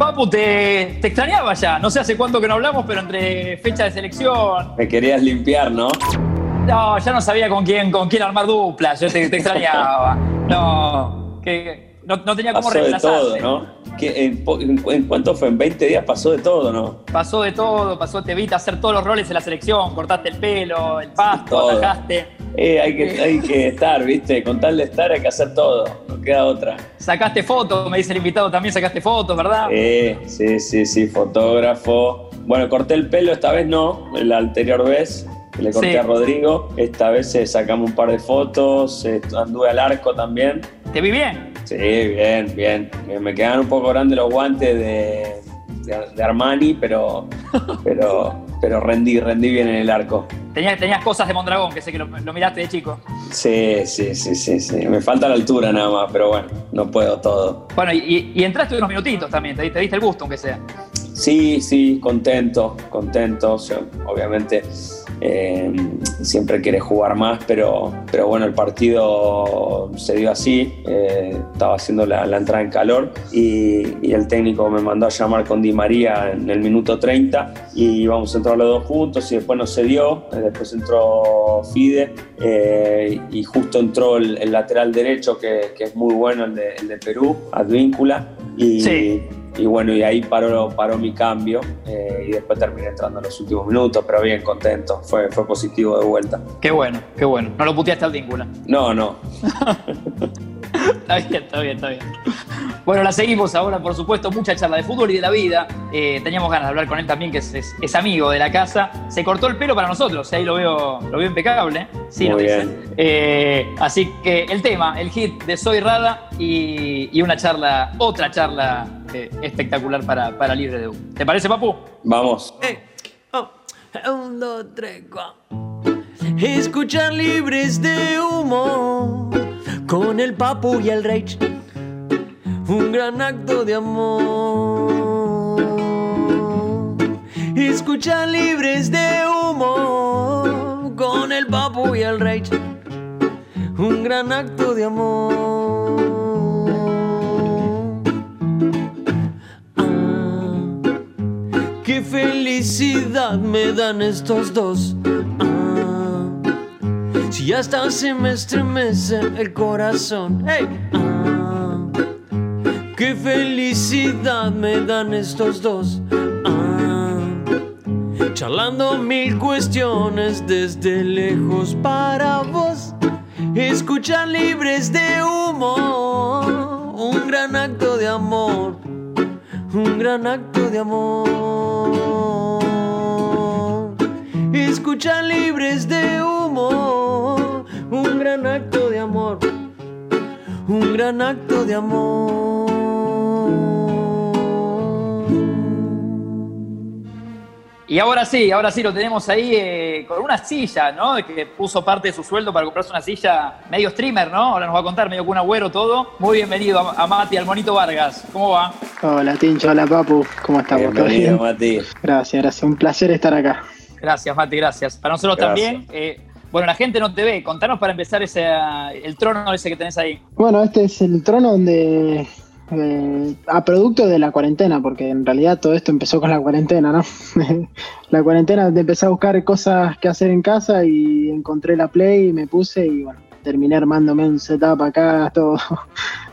Papu, te, te extrañaba ya. No sé hace cuánto que no hablamos, pero entre fecha de selección. Me querías limpiar, ¿no? No, ya no sabía con quién, con quién armar duplas. Yo te, te extrañaba. No, que no, no tenía cómo Pasó de todo, ¿no? ¿Qué- en, po- en- en cuánto fue? ¿En 20 días pasó de todo, no? Pasó de todo, pasó, te viste hacer todos los roles en la selección, cortaste el pelo, el pasto, atajaste, Eh, hay, que, hay que estar, ¿viste? Con tal de estar hay que hacer todo, no queda otra. sacaste fotos, me dice el invitado también, sacaste fotos, ¿verdad? Eh, sí, sí, sí, fotógrafo. Bueno, corté el pelo esta vez no, la anterior vez que le corté Sí. a Rodrigo. Esta vez eh, sacamos un par de fotos, eh, anduve al arco también. ¿Te vi bien? Sí, bien, bien. Me quedan un poco grandes los guantes de, de- de Armani, pero, pero, pero rendí, rendí bien en el arco. Tenías, tenías cosas de Mondragón, que sé que lo, lo miraste de chico. Sí, sí, sí, sí, sí. Me falta la altura nada más, pero bueno, no puedo todo. Bueno, y, y entraste unos minutitos también, te, di- te diste el gusto, aunque sea. Sí, sí, contento, contento. O sea, obviamente eh, siempre quieres jugar más, pero, pero bueno, el partido se dio así. eh, estaba haciendo la, la entrada en calor y, el técnico me mandó a llamar con Di María en el minuto 30 y íbamos a entrar los dos juntos y después no se dio. Después entró Fide eh, y justo entró el, lateral derecho, que, es muy bueno, el de, el Perú, Advíncula. Y, Sí. Y bueno, y ahí paró, paró mi cambio eh, y después terminé entrando en los últimos minutos, pero bien contento, fue, fue positivo de vuelta. Qué bueno, qué bueno. No lo puteaste al víncula. No, no, Está bien, está bien, está bien. Bueno, la seguimos ahora, por supuesto, mucha charla de fútbol y de la vida. Eh, teníamos ganas de hablar con él también, que es, es- es amigo de la casa. Se cortó el pelo para nosotros, ahí lo veo, lo veo impecable. Sí, Muy nos dice. bien. Eh, así que el tema, el hit de Soy Rada y, y una charla, otra charla eh, espectacular para, para Libre de U. ¿Te parece, Papu? vamos. Ey, oh, un, dos, tres, cuatro. Escuchar libres de humo con el papu y el rage. Un gran acto de amor. Escuchar libres de humo con el papu y el rage. Un gran acto de amor. Qué felicidad me dan estos dos. Ah, si hasta se me estremece el corazón. Hey. Ah, qué felicidad me dan estos dos. Ah, charlando mil cuestiones desde lejos para vos. Escuchar libres de humo. Un gran acto de amor un gran acto de amor. Escucha libres de humo, un gran acto de amor, un gran acto de amor. Y ahora sí, ahora sí lo tenemos ahí eh, con una silla, ¿no? Que puso parte de su sueldo para comprarse una silla medio streamer, ¿no? Ahora nos va a contar medio con un agüero todo. Muy bienvenido a, a Mati, al Monito Vargas. ¿Cómo va? Hola Tincho, hola Papu, ¿cómo estamos? ¿Todo Bienvenido, bien? Mati. Gracias, gracias, un placer estar acá. Gracias, Mati, gracias. Para nosotros Gracias. también. eh, bueno, la gente no te ve. Contanos para empezar ese, el trono ese que tenés ahí. Bueno, este es el trono donde, eh, a producto de la cuarentena, porque en realidad todo esto empezó con la cuarentena, ¿no? la cuarentena empecé a buscar cosas que hacer en casa y encontré la Play y me puse y bueno, terminé armándome un setup acá, todo,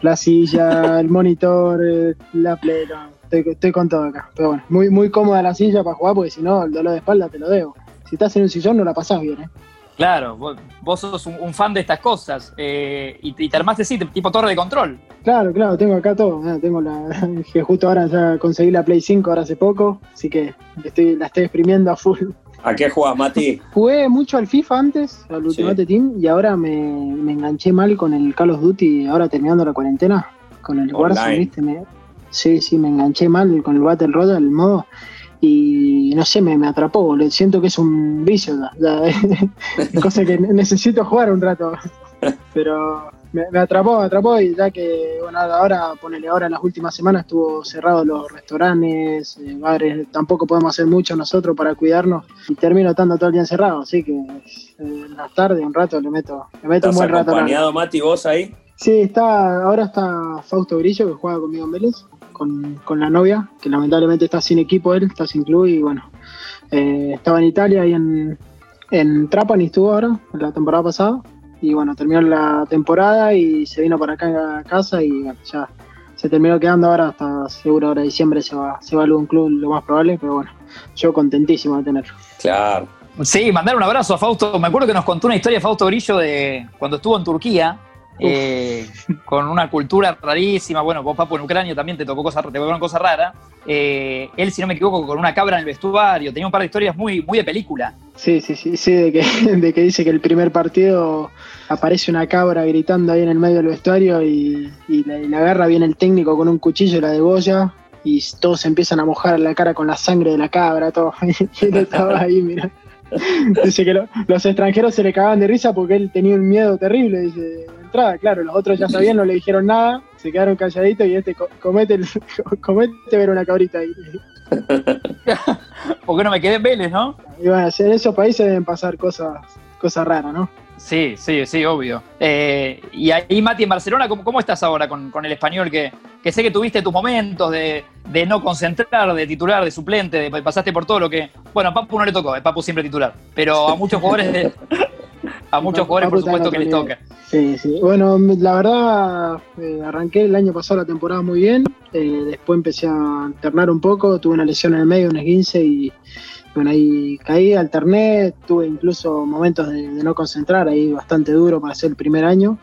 la silla, el monitor, eh, la Play, no, estoy, estoy con todo acá. Pero bueno, muy, muy cómoda la silla para jugar porque si no, el dolor de espalda te lo debo. Si estás en un sillón no la pasás bien, ¿eh? Claro, vos, vos sos un, un fan de estas cosas. eh, y, te- y te armaste así, tipo torre de control. Claro, claro, tengo acá todo. Tengo la que justo ahora ya conseguí la Play 5 ahora hace poco, así que estoy, la estoy exprimiendo a full. ¿A qué jugás, Mati? Jugué mucho al FIFA antes, al Sí. Ultimate Team, y ahora me, me enganché mal con el Call of Duty, ahora terminando la cuarentena, con el Warzone, Online. ¿viste? Me- sí, sí, me enganché mal con el Battle Royale, el modo, y no sé, me, me atrapó, siento que es un vicio ya, ya, cosa que necesito jugar un rato, pero me, me atrapó, me atrapó, y ya que, bueno, ahora, ponele, ahora en las últimas semanas estuvo cerrado los restaurantes, eh, bares, tampoco podemos hacer mucho nosotros para cuidarnos, y termino estando todo el día encerrado, así que eh, en las tardes un rato le meto, le meto un ¿Estás buen rato. acompañado, Mati, vos ahí? Sí, está, ahora está Fausto Grillo, que juega conmigo en Vélez, con, la novia, que lamentablemente está sin equipo él, está sin club y bueno, eh, estaba en Italia y en, en Trapani estuvo ahora, la temporada pasada, y bueno, terminó la temporada y se vino para acá a casa y bueno, ya se terminó quedando ahora hasta seguro ahora diciembre se va, se va a algún club lo más probable, pero bueno, yo contentísimo de tenerlo. Claro. Sí, mandar un abrazo a Fausto. Me acuerdo que nos contó una historia Fausto Grillo de cuando estuvo en Turquía, eh, con una cultura rarísima. Bueno, vos, Papu, en Ucrania también te tocó cosas, te tocó cosa rara. Eh, él, si no me equivoco, con una cabra en el vestuario. Tenía un par de historias muy, muy de película. Sí, sí, sí, sí, de que, de que dice que el primer partido aparece una cabra gritando ahí en el medio del vestuario y, la, agarra bien el técnico con un cuchillo, la de boya y todos empiezan a mojar la cara con la sangre de la cabra, todo. y él estaba ahí, mira. Dice que los extranjeros se le cagaban de risa porque él tenía un miedo terrible, dice, entrada, claro, los otros ya sabían, no le dijeron nada, se quedaron calladitos y este comete, comete ver una cabrita ahí. porque no me quedé en Vélez, ¿no? Y bueno, en esos países deben pasar cosas, cosas raras, ¿no? Sí, sí, sí, obvio. Eh, y ahí, Mati, en Barcelona, ¿cómo, estás ahora con, el español? Que, sé que tuviste tus momentos de, no concentrar, de titular, de suplente, de, pasaste por todo lo que. Bueno, a Papu no le tocó, a Papu siempre titular. Pero a muchos jugadores, a muchos jugadores, por supuesto, que les toca. Sí, sí. Bueno, la verdad, eh, arranqué el año pasado la temporada muy bien. Eh, después empecé a alternar un poco, tuve una lesión en el medio, unas 15 y bueno, ahí caí, alterné, tuve incluso momentos de, no concentrar, ahí bastante duro para ser el primer año.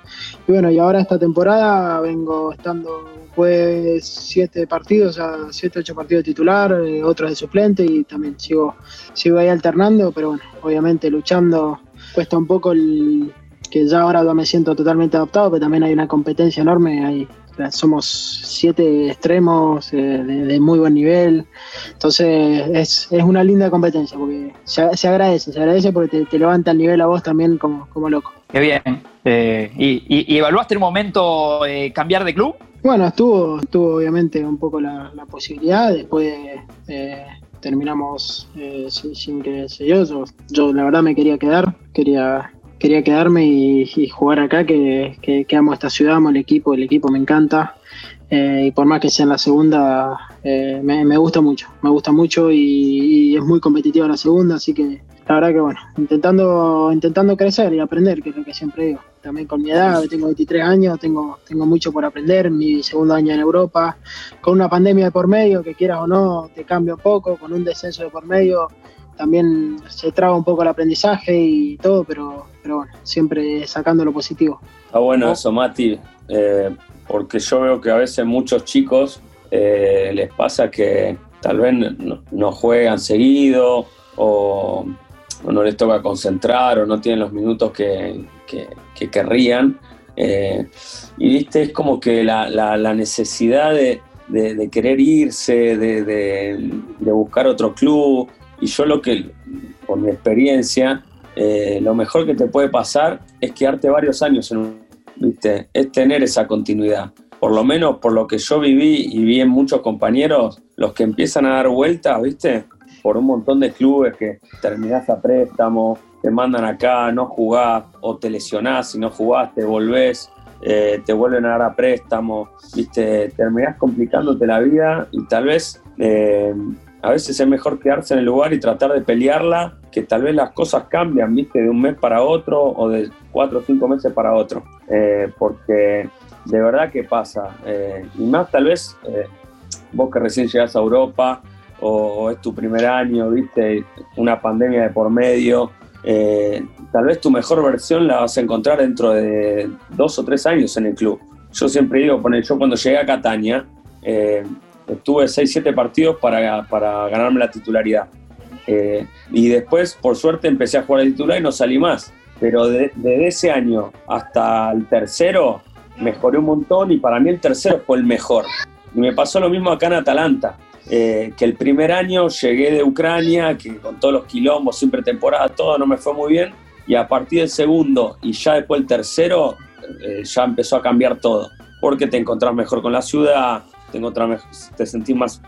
Y bueno, y ahora esta temporada vengo estando pues siete partidos, ya siete, ocho partidos de titular, eh, otros de suplente y también sigo, sigo ahí alternando, pero bueno, obviamente luchando cuesta un poco el que ya ahora me siento totalmente adaptado, pero también hay una competencia enorme, hay somos siete extremos eh, de, muy buen nivel. Entonces es, una linda competencia porque se, agradece, se agradece porque te, levanta el nivel a vos también como, como loco. Qué bien. Eh, y, evaluaste en un momento eh, cambiar de club? Bueno, estuvo, estuvo obviamente un poco la, posibilidad. Después terminamos sin, que se yo, yo. La verdad me quería quedar, quería quería quedarme y, jugar acá, que, amo esta ciudad, amo el equipo, el equipo me encanta. Eh, y por más que sea en la segunda, eh, me, gusta mucho, me gusta mucho y, es muy competitiva la segunda, así que la verdad que bueno, intentando, intentando crecer y aprender, que es lo que siempre digo. También con mi edad, tengo 23 años, tengo, tengo mucho por aprender, mi segundo año en Europa, con una pandemia de por medio, que quieras o no, te cambia un poco, con un descenso de por medio, también se traba un poco el aprendizaje y todo, pero, pero bueno, siempre sacando lo positivo. Está bueno eso, Mati, eh, porque yo veo que a veces muchos chicos eh, les pasa que tal vez no, juegan seguido o, no les toca concentrar o no tienen los minutos que, que, querrían. Eh, y viste, es como que la, la, necesidad de, de, querer irse, de, de buscar otro club, y yo lo que, por mi experiencia, eh, lo mejor que te puede pasar es quedarte varios años en un, ¿viste? Es tener esa continuidad. Por lo menos por lo que yo viví y vi en muchos compañeros, los que empiezan a dar vueltas, ¿viste? Por un montón de clubes que terminás a préstamo, te mandan acá, no jugás, o te lesionás y no jugás, te volvés, eh, te vuelven a dar a préstamo, ¿viste? Terminás complicándote la vida y tal vez eh, a veces es mejor quedarse en el lugar y tratar de pelearla, que tal vez las cosas cambian, viste, de un mes para otro o de cuatro o cinco meses para otro. Eh, porque de verdad que pasa. Y más tal vez vos que recién llegás a Europa o, es tu primer año, viste, una pandemia de por medio. tal vez tu mejor versión la vas a encontrar dentro de dos o tres años en el club. Yo siempre digo, yo cuando llegué a Catania, Tuve 6-7 partidos para, para, ganarme la titularidad. Eh, y después, por suerte, empecé a jugar el titular y no salí más. Pero desde ese año hasta el tercero, mejoré un montón y para mí el tercero fue el mejor. Y me pasó lo mismo acá en Atalanta. Eh, que el primer año llegué de Ucrania, que con todos los quilombos, siempre temporada, todo no me fue muy bien. Y a partir del segundo y ya después el tercero, eh, ya empezó a cambiar todo. Porque te encontrás mejor con la ciudad, te sentís más,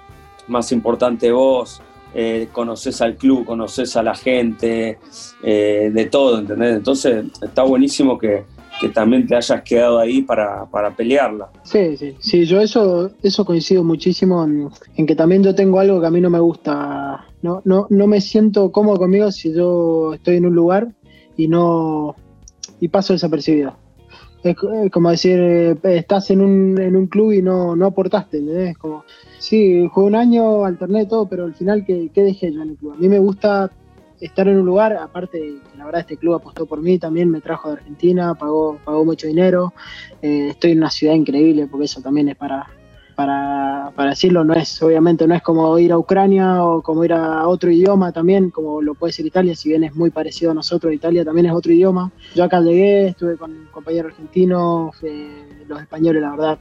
más importante vos, eh, conoces al club, conoces a la gente, eh, de todo, ¿entendés? Entonces está buenísimo que, que también te hayas quedado ahí para, para pelearla. Sí, sí, sí, yo eso, eso coincido muchísimo en, que también yo tengo algo que a mí no me gusta, no, no, no me siento cómodo conmigo si yo estoy en un lugar y no y paso desapercibido. Es, como decir, eh, estás en un, en un club y no, no aportaste, ¿entendés? Como, sí, jugué un año, alterné todo, pero al final, ¿qué, ¿qué dejé yo en el club? A mí me gusta estar en un lugar, aparte la verdad este club apostó por mí, también me trajo de Argentina, pagó, pagó mucho dinero, eh, estoy en una ciudad increíble, porque eso también es para, para, para, decirlo, no es, obviamente no es como ir a Ucrania o como ir a otro idioma también, como lo puede ser Italia, si bien es muy parecido a nosotros, Italia también es otro idioma. Yo acá llegué, estuve con compañeros argentinos, eh, los españoles la verdad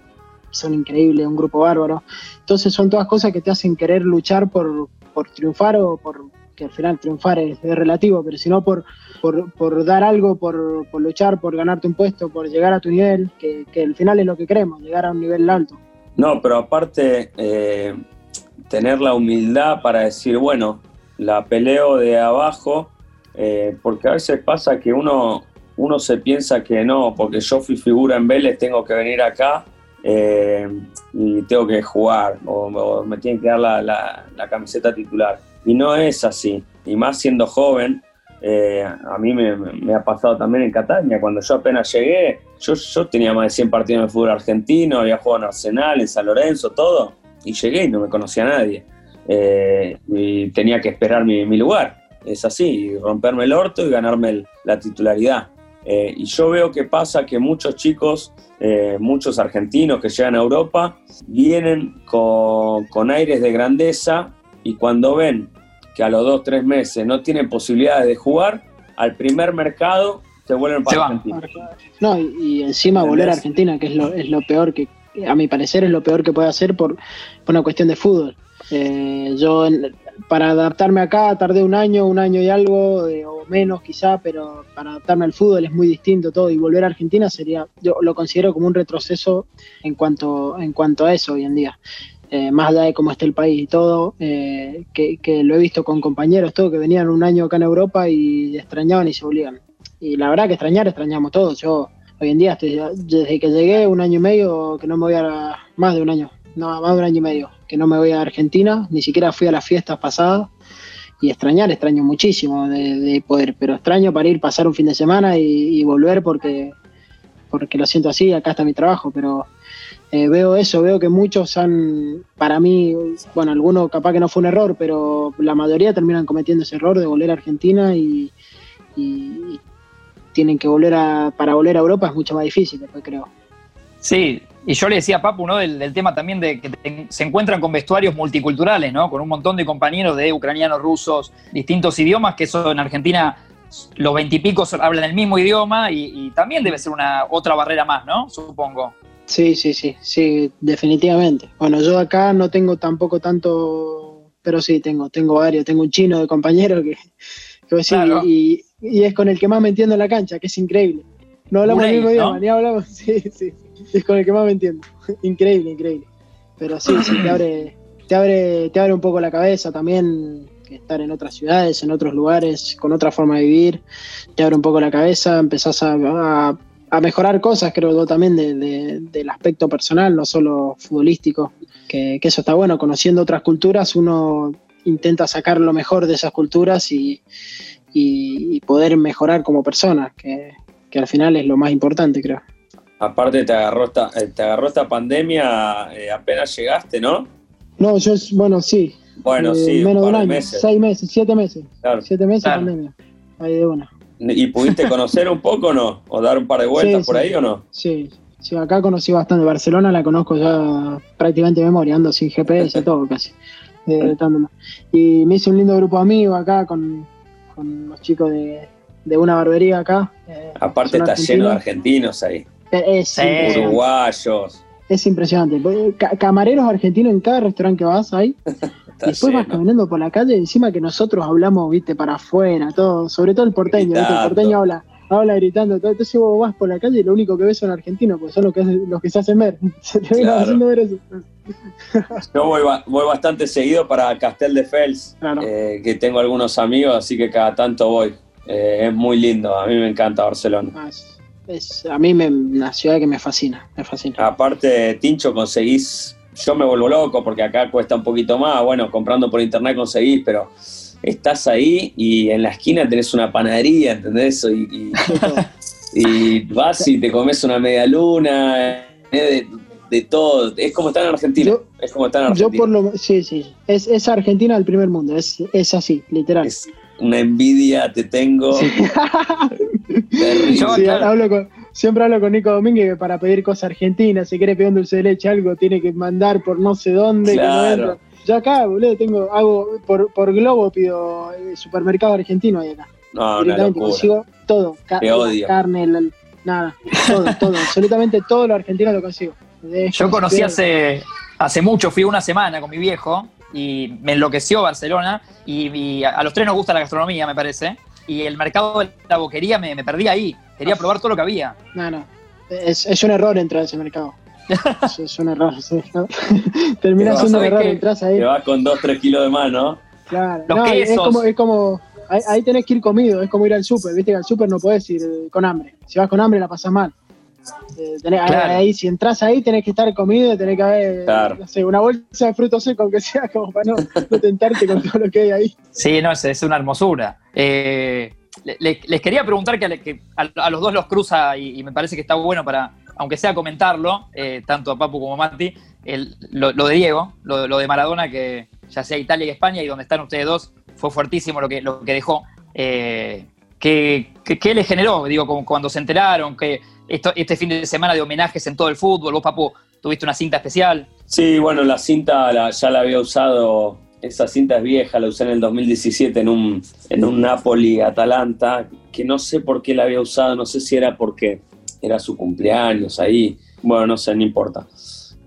son increíbles, un grupo bárbaro. Entonces son todas cosas que te hacen querer luchar por, por triunfar o por, que al final triunfar es, relativo, pero si no por, por, por, dar algo, por, por, luchar, por ganarte un puesto, por llegar a tu nivel, que, que, al final es lo que queremos, llegar a un nivel alto. No, pero aparte, eh, tener la humildad para decir, bueno, la peleo de abajo, eh, porque a veces pasa que uno, uno se piensa que no, porque yo fui figura en Vélez, tengo que venir acá eh, y tengo que jugar, o, me tienen que dar la, la camiseta titular y no es así. Y más siendo joven, eh, a mí me, ha pasado también en Catania. Cuando yo apenas llegué, yo, yo tenía más de 100 partidos de fútbol argentino, había jugado en Arsenal, en San Lorenzo, todo. Y llegué y no me conocía a nadie. Eh, y tenía que esperar mi, mi, lugar. Es así, romperme el orto y ganarme la titularidad. Eh, y yo veo que pasa que muchos chicos, muchos argentinos que llegan a Europa, vienen con, con aires de grandeza y cuando ven que a los dos, tres meses no tienen posibilidades de jugar, al primer mercado se vuelven para Se Argentina. No, y, y encima ¿Entendés? volver a Argentina, que es lo, es lo peor que, a mi parecer, es lo peor que puede hacer por, por una cuestión de fútbol. Eh, yo, en, para adaptarme acá, tardé un año, un año y algo, eh, o menos quizá, pero para adaptarme al fútbol es muy distinto todo. Y volver a Argentina sería, yo lo considero como un retroceso en cuanto, en cuanto a eso hoy en día eh, más allá de cómo está el país y todo, eh, que, lo he visto con compañeros, todo, que venían un año acá en Europa y extrañaban y se volvían. Y la verdad que extrañar, extrañamos todos. Yo hoy en día, estoy, desde que llegué, un año y medio, que no me voy a, más de un año, no, más de un año y medio, que no me voy a Argentina, ni siquiera fui a las fiestas pasadas. Y extrañar, extraño muchísimo de, de poder, pero extraño para ir, pasar un fin de semana y, y volver porque, porque lo siento así, acá está mi trabajo, pero eh, veo eso, veo que muchos han, para mí, bueno, algunos capaz que no fue un error, pero la mayoría terminan cometiendo ese error de volver a Argentina y, tienen que volver a, para volver a Europa es mucho más difícil, después creo. Sí, y yo le decía a Papu, ¿no? Del, tema también de que se encuentran con vestuarios multiculturales, ¿no? Con un montón de compañeros de ucranianos, rusos, distintos idiomas, que eso en Argentina los veintipicos hablan el mismo idioma y, y, también debe ser una otra barrera más, ¿no? Supongo. Sí, sí, sí, sí, definitivamente. Bueno, yo acá no tengo tampoco tanto, pero sí, tengo, tengo varios, tengo un chino de compañero que, que decir, claro. y, y, es con el que más me entiendo en la cancha, que es increíble. No hablamos el mismo ¿no? idioma, ni hablamos, sí, sí, es con el que más me entiendo. increíble, increíble. Pero sí, sí, te abre, te abre, te abre un poco la cabeza también estar en otras ciudades, en otros lugares, con otra forma de vivir, te abre un poco la cabeza, empezás a, a a mejorar cosas, creo yo también de, de, del aspecto personal, no solo futbolístico, que, que, eso está bueno, conociendo otras culturas uno intenta sacar lo mejor de esas culturas y, y, y poder mejorar como persona, que, que, al final es lo más importante, creo. Aparte te agarró esta, te agarró esta pandemia eh, apenas llegaste, ¿no? No, yo, bueno, sí. Bueno, eh, sí, menos de un año, meses. seis meses, siete meses. Claro. Siete meses claro. pandemia. Ahí de una. ¿Y pudiste conocer un poco o no? ¿O dar un par de vueltas sí, por ahí o no? Sí, sí, acá conocí bastante. Barcelona la conozco ya prácticamente de memoria, ando sin GPS, todo casi. Eh, y me hice un lindo grupo de amigos acá con, con los chicos de, de, una barbería acá. Eh, Aparte está lleno de argentinos ahí. Es, es Uruguayos. Es impresionante. Camareros argentinos en cada restaurante que vas ahí. Después lleno. vas caminando por la calle, encima que nosotros hablamos, viste, para afuera, todo, sobre todo el porteño, ¿viste? el porteño habla, habla gritando, todo. entonces vos vas por la calle y lo único que ves son argentinos, porque son los que, los que se hacen ver. Se te claro. haciendo ver eso. Yo voy, voy, bastante seguido para Castel de Fels, claro. eh, que tengo algunos amigos, así que cada tanto voy. Eh, es muy lindo, a mí me encanta Barcelona. Ah, es a mí me, una ciudad que me fascina, me fascina. Aparte, Tincho, conseguís, yo me vuelvo loco porque acá cuesta un poquito más, bueno, comprando por internet conseguís, pero estás ahí y en la esquina tenés una panadería, ¿entendés? Y, y, vas y te comes una media luna, de, de, todo, es como estar en Argentina, es como estar en Argentina. Yo por lo sí, sí, es, es Argentina del primer mundo, es, es así, literal. Es una envidia te tengo. siempre hablo con Nico Domínguez para pedir cosas argentinas, si quiere pedir un dulce de leche, algo tiene que mandar por no sé dónde. Claro. Yo acá, boludo, tengo, hago, por, por Globo pido eh, supermercado argentino ahí acá. No, Directamente consigo todo. Carne, nada, todo, todo. absolutamente todo lo argentino lo consigo. Yo conocí hace, hace mucho, fui una semana con mi viejo y me enloqueció Barcelona y, a los tres nos gusta la gastronomía, me parece. Y el mercado de la boquería me, me perdí ahí. Quería probar todo lo que había. No, no. Es, es un error entrar a ese mercado. es, un error, sí. Termina siendo un error, entras ahí. Te vas con 2, 3 kilos de mano. Claro, no, es como, es como ahí, tenés que ir comido, es como ir al súper, viste que al súper no podés ir con hambre. Si vas con hambre la pasas mal. Eh, ahí, si entras ahí tenés que estar comido, tenés que haber no sé, una bolsa de frutos secos, aunque sea como para no, tentarte con todo lo que hay ahí. Sí, no, es, es una hermosura. Eh, les, quería preguntar que, a, los dos los cruza y, me parece que está bueno para, aunque sea comentarlo, eh, tanto a Papu como a Mati, lo, de Diego, lo, de Maradona, que ya sea Italia y España y donde están ustedes dos, fue fuertísimo lo que, lo que dejó. ¿qué, qué, le generó? Digo, cuando se enteraron, que este fin de semana de homenajes en todo el fútbol. Vos, Papu, tuviste una cinta especial. Sí, bueno, la cinta ya la había usado, esa cinta es vieja, la usé en el 2017 en un, en un Napoli-Atalanta, que no sé por qué la había usado, no sé si era porque era su cumpleaños ahí, bueno, no sé, no importa.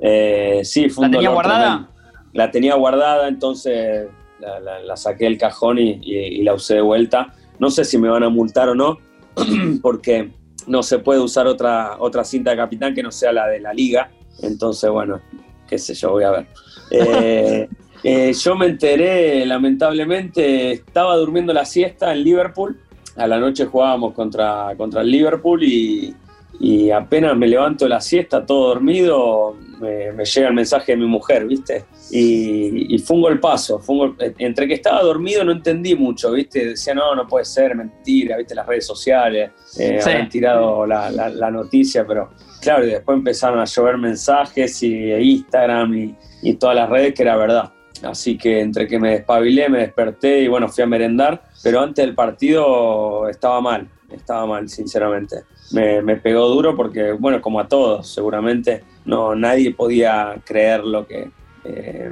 Eh, sí, fue ¿La tenía guardada? La tenía guardada, entonces la, saqué del cajón y la usé de vuelta. No sé si me van a multar o no, porque no se puede usar otra, otra cinta de capitán que no sea la de la liga. Entonces, bueno, qué sé yo, voy a ver. Eh, eh, yo me enteré, lamentablemente, estaba durmiendo la siesta en Liverpool. A la noche jugábamos contra, contra el Liverpool y, y apenas me levanto de la siesta, todo dormido, me, llega el mensaje de mi mujer, ¿viste? Y, y fue un golpazo, fue entre que estaba dormido no entendí mucho, ¿viste? Decía, no, no puede ser, mentira, ¿viste? Las redes sociales eh, habían tirado la, la, noticia, pero claro, y después empezaron a llover mensajes y Instagram y, y todas las redes que era verdad. Así que entre que me despabilé, me desperté y bueno, fui a merendar, pero antes del partido estaba mal, estaba mal, sinceramente me, pegó duro porque, bueno, como a todos, seguramente no, nadie podía creer lo que, eh,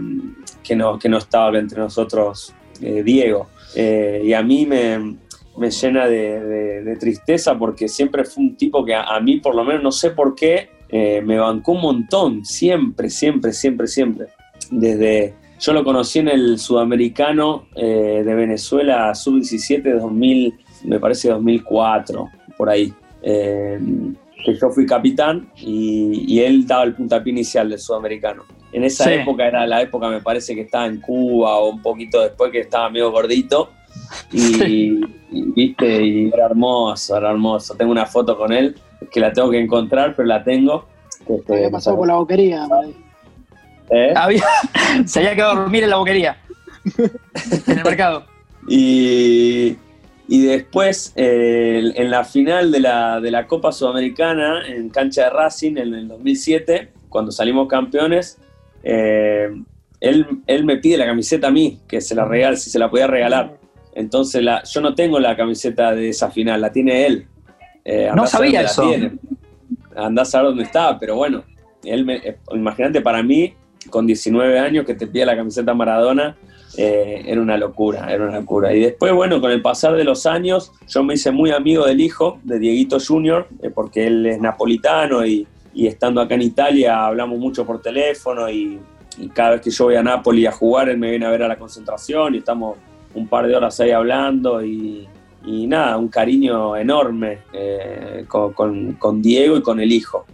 que, no, que no estaba entre nosotros eh, Diego. Eh, y a mí me, me llena de, tristeza porque siempre fue un tipo que a, mí, por lo menos, no sé por qué, me bancó un montón, siempre, siempre, siempre, siempre. Desde, yo lo conocí en el sudamericano de Venezuela, sub-17, 2000, me parece 2004, por ahí. Que yo fui capitán y, él daba el puntapié inicial del sudamericano. En esa época era la época, me parece que estaba en Cuba o un poquito después que estaba medio gordito. Y, viste, y era hermoso, era hermoso. Tengo una foto con él que la tengo que encontrar, pero la tengo. había pasado por la boquería. ¿Eh? se había quedado a dormir en la boquería. en el mercado. Y, y después, eh, en la final de la, de la, Copa Sudamericana, en cancha de Racing, en el 2007, cuando salimos campeones, eh, él, él, me pide la camiseta a mí, que se la regale, si se la podía regalar. Entonces, la, yo no tengo la camiseta de esa final, la tiene él. Eh, no sabía eso. Andás a ver dónde estaba, pero bueno, él me, imagínate para mí, con 19 años, que te pide la camiseta Maradona, eh, era una locura, era una locura. Y después, bueno, con el pasar de los años, yo me hice muy amigo del hijo, de Dieguito Junior, eh, porque él es napolitano y, estando acá en Italia hablamos mucho por teléfono y, cada vez que yo voy a Nápoles a jugar, él me viene a ver a la concentración y estamos un par de horas ahí hablando y, nada, un cariño enorme eh, con, Diego y con el hijo.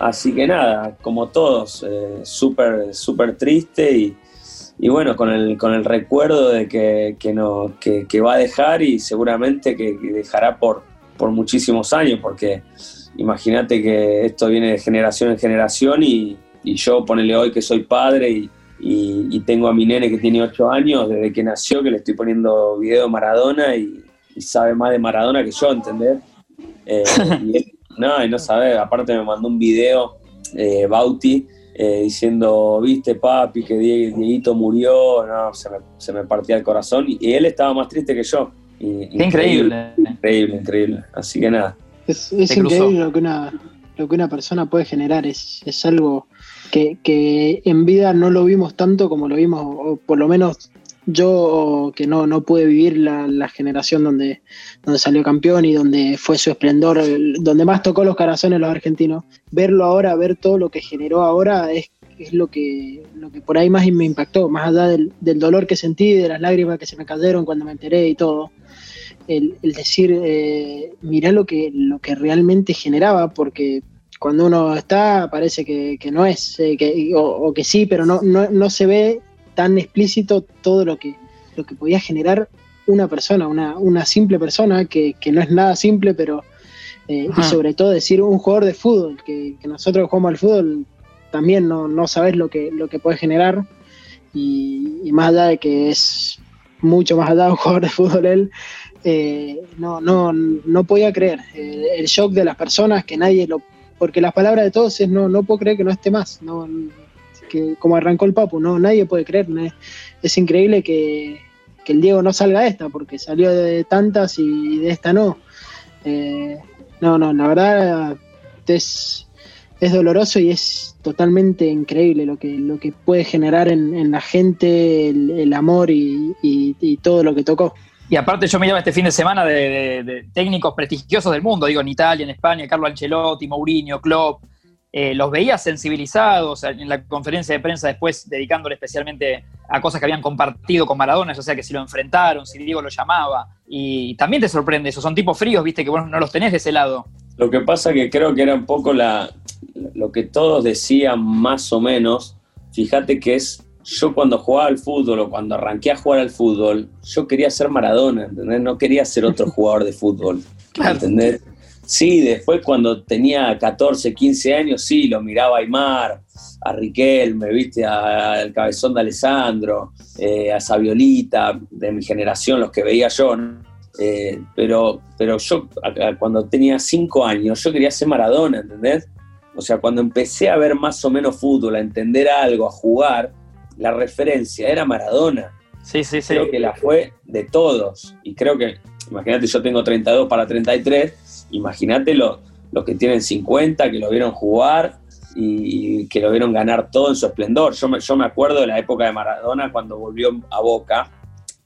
Así que nada, como todos, súper, súper triste y, y bueno, con el, con el recuerdo de que, que no, que, va a dejar y seguramente que, dejará por, por muchísimos años, porque imagínate que esto viene de generación en generación y, y yo ponele hoy que soy padre y, y, tengo a mi nene que tiene 8 años desde que nació, que le estoy poniendo video de Maradona y, sabe más de Maradona que yo, ¿entendés? Eh, y no, y no sabe, aparte me mandó un video, eh, Bauti, eh, diciendo, viste papi, que Dieguito murió, no, se me, se me, partía el corazón y, él estaba más triste que yo. increíble. Increíble, increíble. Así que nada. Es, increíble lo que, una, lo que una persona puede generar, es, es algo que, en vida no lo vimos tanto como lo vimos, o por lo menos yo que no, no pude vivir la, generación donde, donde salió campeón y donde fue su esplendor, donde más tocó los corazones los argentinos, verlo ahora, ver todo lo que generó ahora es, lo, que, lo que por ahí más me impactó, más allá del, dolor que sentí, de las lágrimas que se me cayeron cuando me enteré y todo. El, decir, eh, mirá lo que, lo que realmente generaba, porque cuando uno está parece que, no es, eh, que, o, que sí, pero no, no, se ve tan explícito todo lo que, lo que podía generar una persona, una, una simple persona, que, no es nada simple, pero eh, y sobre todo decir un jugador de fútbol, que, nosotros jugamos al fútbol, también no, no sabes lo que, lo que puede generar, y, más allá de que es mucho más allá de un jugador de fútbol él, eh, no, no, no podía creer. El shock de las personas, que nadie lo porque las palabras de todos es no, no puedo creer que no esté más, no, que como arrancó el Papu, no, nadie puede creer, es increíble que, el Diego no salga de esta, porque salió de tantas y de esta no. Eh, no, no, la verdad es, es doloroso y es totalmente increíble lo que, lo que puede generar en, la gente el, amor y todo lo que tocó. Y aparte yo miraba este fin de semana de, técnicos prestigiosos del mundo, digo, en Italia, en España, Carlo Ancelotti, Mourinho, Klopp, eh, los veía sensibilizados en la conferencia de prensa después, dedicándole especialmente a cosas que habían compartido con Maradona, o sea, que si lo enfrentaron, si Diego lo llamaba. Y también te sorprende eso, son tipos fríos, viste, que vos no los tenés de ese lado. Lo que pasa que creo que era un poco la, lo que todos decían más o menos, fíjate que es yo cuando jugaba al fútbol o cuando arranqué a jugar al fútbol, yo quería ser Maradona, ¿entendés? No quería ser otro jugador de fútbol, ¿entendés? Sí, después cuando tenía 14, 15 años, sí, lo miraba a Aymar, a Riquelme, viste, al cabezón de Alessandro, eh, a Saviolita, de mi generación, los que veía yo, eh, pero, pero yo cuando tenía 5 años, yo quería ser Maradona, ¿entendés? O sea, cuando empecé a ver más o menos fútbol, a entender algo, a jugar, la referencia era Maradona. Sí, sí, sí. Creo que la fue de todos. Y creo que, imagínate, yo tengo 32 para 33, imagínate los lo que tienen 50, que lo vieron jugar y, que lo vieron ganar todo en su esplendor. Yo me, yo me acuerdo de la época de Maradona cuando volvió a Boca,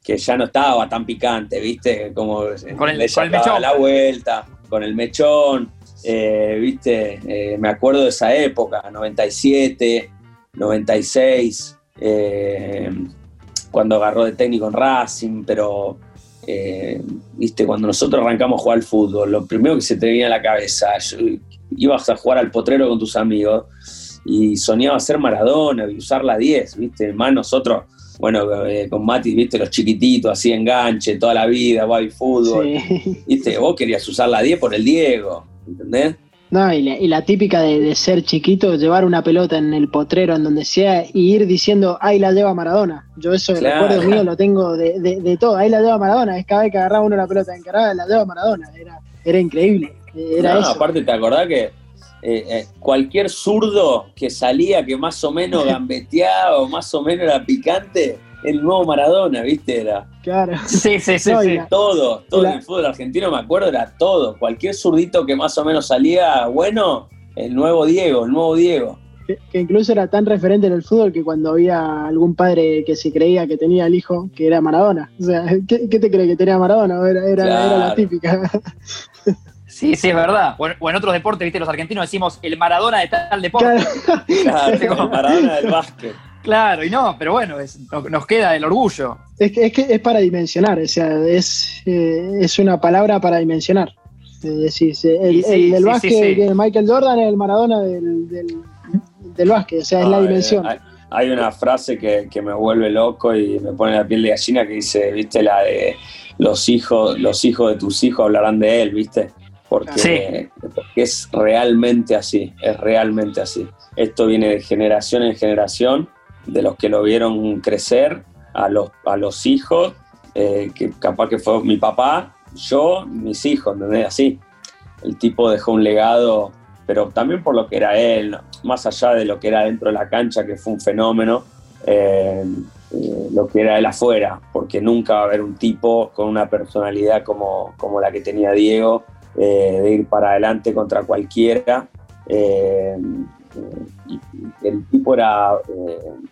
que ya no estaba tan picante, ¿viste? Como con el, con el mechón. la vuelta, con el mechón, eh, ¿viste? Eh, me acuerdo de esa época, 97, 96. Eh, cuando agarró de técnico en Racing, pero eh, viste, cuando nosotros arrancamos a jugar al fútbol, lo primero que se te venía a la cabeza, ibas a jugar al potrero con tus amigos y soñaba ser Maradona y usar la 10, viste, más nosotros, bueno, eh, con Mati, viste, los chiquititos, así enganche, toda la vida, va fútbol, viste, vos querías usar la 10 por el Diego, ¿entendés? No, y la, típica de, ser chiquito, llevar una pelota en el potrero, en donde sea, y ir diciendo, ahí la lleva Maradona. Yo eso, el recuerdo mío, lo tengo de, todo. Ahí la lleva Maradona. Es cada vez que agarraba uno la pelota encarada, la lleva Maradona. Era, era increíble. Era no, aparte, ¿te acordás que eh, eh, cualquier zurdo que salía, que más o menos gambeteaba o más o menos era picante, el nuevo Maradona, ¿viste? Era. Claro. Sí, sí, sí. Todo, todo el fútbol argentino, me acuerdo, era todo. Cualquier zurdito que más o menos salía bueno, el nuevo Diego, el nuevo Diego. Que, incluso era tan referente en el fútbol que cuando había algún padre que se creía que tenía el hijo, que era Maradona. O sea, ¿qué, te crees que tenía Maradona? Era, era, la típica. Sí, sí, es verdad. O en, otros deportes, viste, los argentinos decimos el Maradona de tal deporte. Claro, claro Maradona del básquet. Claro, y no, pero bueno, nos queda el orgullo. Es que, es que es para dimensionar, o sea, es, eh, es una palabra para dimensionar. Decís, el, del básquet, Michael Jordan es el Maradona del, del, básquet, o sea, es la dimensión. Hay, una frase que, me vuelve loco y me pone la piel de gallina que dice, viste, la de los hijos, los hijos de tus hijos hablarán de él, viste. Porque, que es realmente así, es realmente así. Esto viene de generación en generación, de los que lo vieron crecer, a los, a los hijos, eh, que capaz que fue mi papá, yo, mis hijos, ¿entendés? Así. El tipo dejó un legado, pero también por lo que era él, más allá de lo que era dentro de la cancha, que fue un fenómeno, eh, eh, lo que era él afuera, porque nunca va a haber un tipo con una personalidad como, como la que tenía Diego, de ir para adelante contra cualquiera. El tipo era,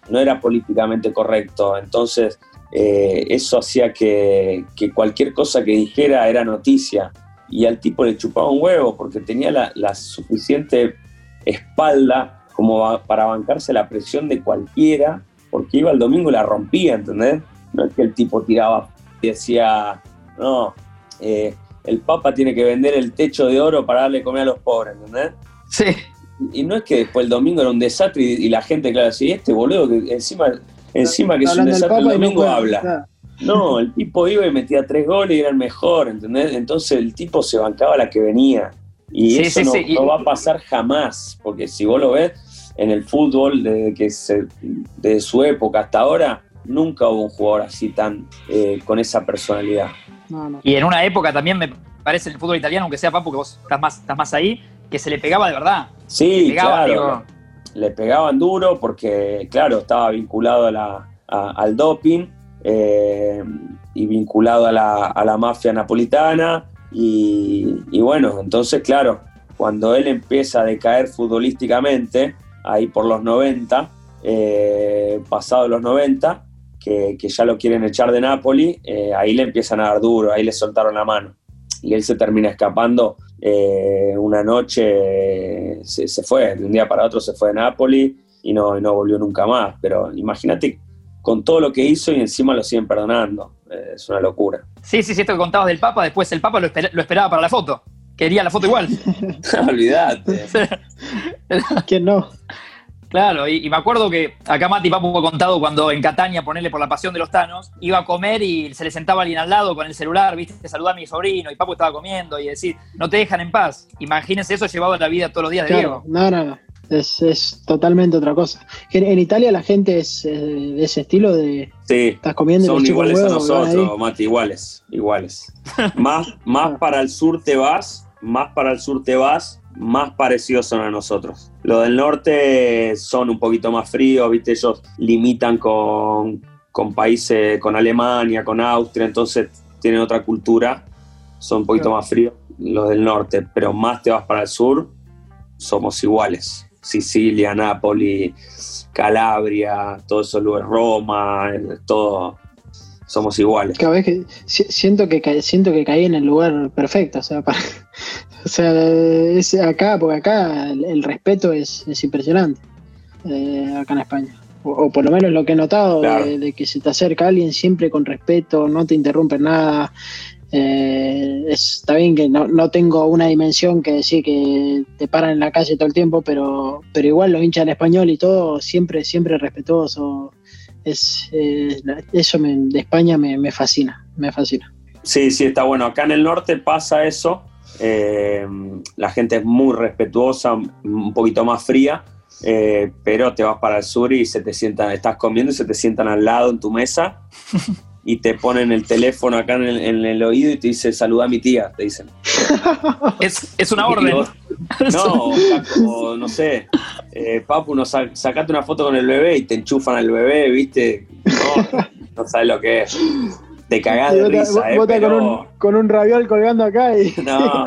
no era políticamente correcto, entonces eh, eso hacía que, cualquier cosa que dijera era noticia. Y al tipo le chupaba un huevo porque tenía la, suficiente espalda como para bancarse la presión de cualquiera, porque iba el domingo y la rompía, ¿entendés? No es que el tipo tiraba y decía, no, eh, el Papa tiene que vender el techo de oro para darle comer a los pobres, ¿entendés? Sí. Y no es que después el domingo era un desastre y, la gente, claro, así, este boludo que encima Encima que es un desastre el domingo habla. No, el tipo iba y metía tres goles y era el mejor, ¿entendés? Entonces el tipo se bancaba la que venía. Y eso no, va a pasar jamás, porque si vos lo ves en el fútbol, desde, que se, desde su época hasta ahora, nunca hubo un jugador así tan eh, con esa personalidad. Y en una época también me parece el fútbol italiano, aunque sea Papu, que vos estás más, estás más ahí, que se le pegaba de verdad. Sí, claro le pegaban duro porque, claro, estaba vinculado a la, al doping eh, y vinculado a la, a la mafia napolitana. Y, bueno, entonces, claro, cuando él empieza a decaer futbolísticamente, ahí por los 90, eh, pasado los 90, que, ya lo quieren echar de Napoli, eh, ahí le empiezan a dar duro, ahí le soltaron la mano. Y él se termina escapando eh, una noche se, fue, de un día para otro se fue de Nápoles y no, no volvió nunca más. Pero imagínate con todo lo que hizo y encima lo siguen perdonando. Eh, es una locura. Sí, sí, sí, esto que contabas del Papa, después el Papa lo, esperaba para la foto. Quería la foto igual. Olvídate. ¿Quién no? Claro, y, me acuerdo que acá Mati Papu ha contado cuando en Catania, ponerle por la pasión de los tanos, iba a comer y se le sentaba alguien al lado con el celular, viste, saludar a mi sobrino y Papu estaba comiendo y decir, no te dejan en paz. Imagínense eso llevado a la vida todos los días de Diego. No, no, no. Es, totalmente otra cosa. En, Italia la gente es eh, de ese estilo de. Sí, estás comiendo son iguales a nosotros, Mati, iguales, iguales. más, más ah. para el sur te vas, más para el sur te vas, más parecidos son a nosotros. Los del norte son un poquito más fríos, ¿viste? Ellos limitan con, países, con Alemania, con Austria, entonces tienen otra cultura, son un poquito más fríos los del norte, pero más te vas para el sur, somos iguales. Sicilia, Nápoles, Calabria, todo eso, lugares, Roma, todo, somos iguales. Cada vez que siento que siento que caí en el lugar perfecto, o sea, para, o sea, es acá, porque acá el, respeto es, impresionante, eh, acá en España. O, por lo menos lo que he notado, de, que se te acerca alguien siempre con respeto, no te interrumpe nada. Eh, está bien que no, tengo una dimensión que decir que te paran en la calle todo el tiempo, pero, pero igual los hinchas del español y todo, siempre, siempre respetuoso. Es, eh, eso de España me, me fascina, me fascina. Sí, sí, está bueno. Acá en el norte pasa eso eh, la gente es muy respetuosa, un poquito más fría, eh, pero te vas para el sur y se te sientan, estás comiendo y se te sientan al lado en tu mesa y te ponen el teléfono acá en el, oído y te dice saluda a mi tía, te dicen. Es, una orden. no, no sé, eh, Papu, no sacate una foto con el bebé y te enchufan al bebé, viste, no, no sabes lo que es te cagás de risa, eh, con, un, con un raviol colgando acá y. No,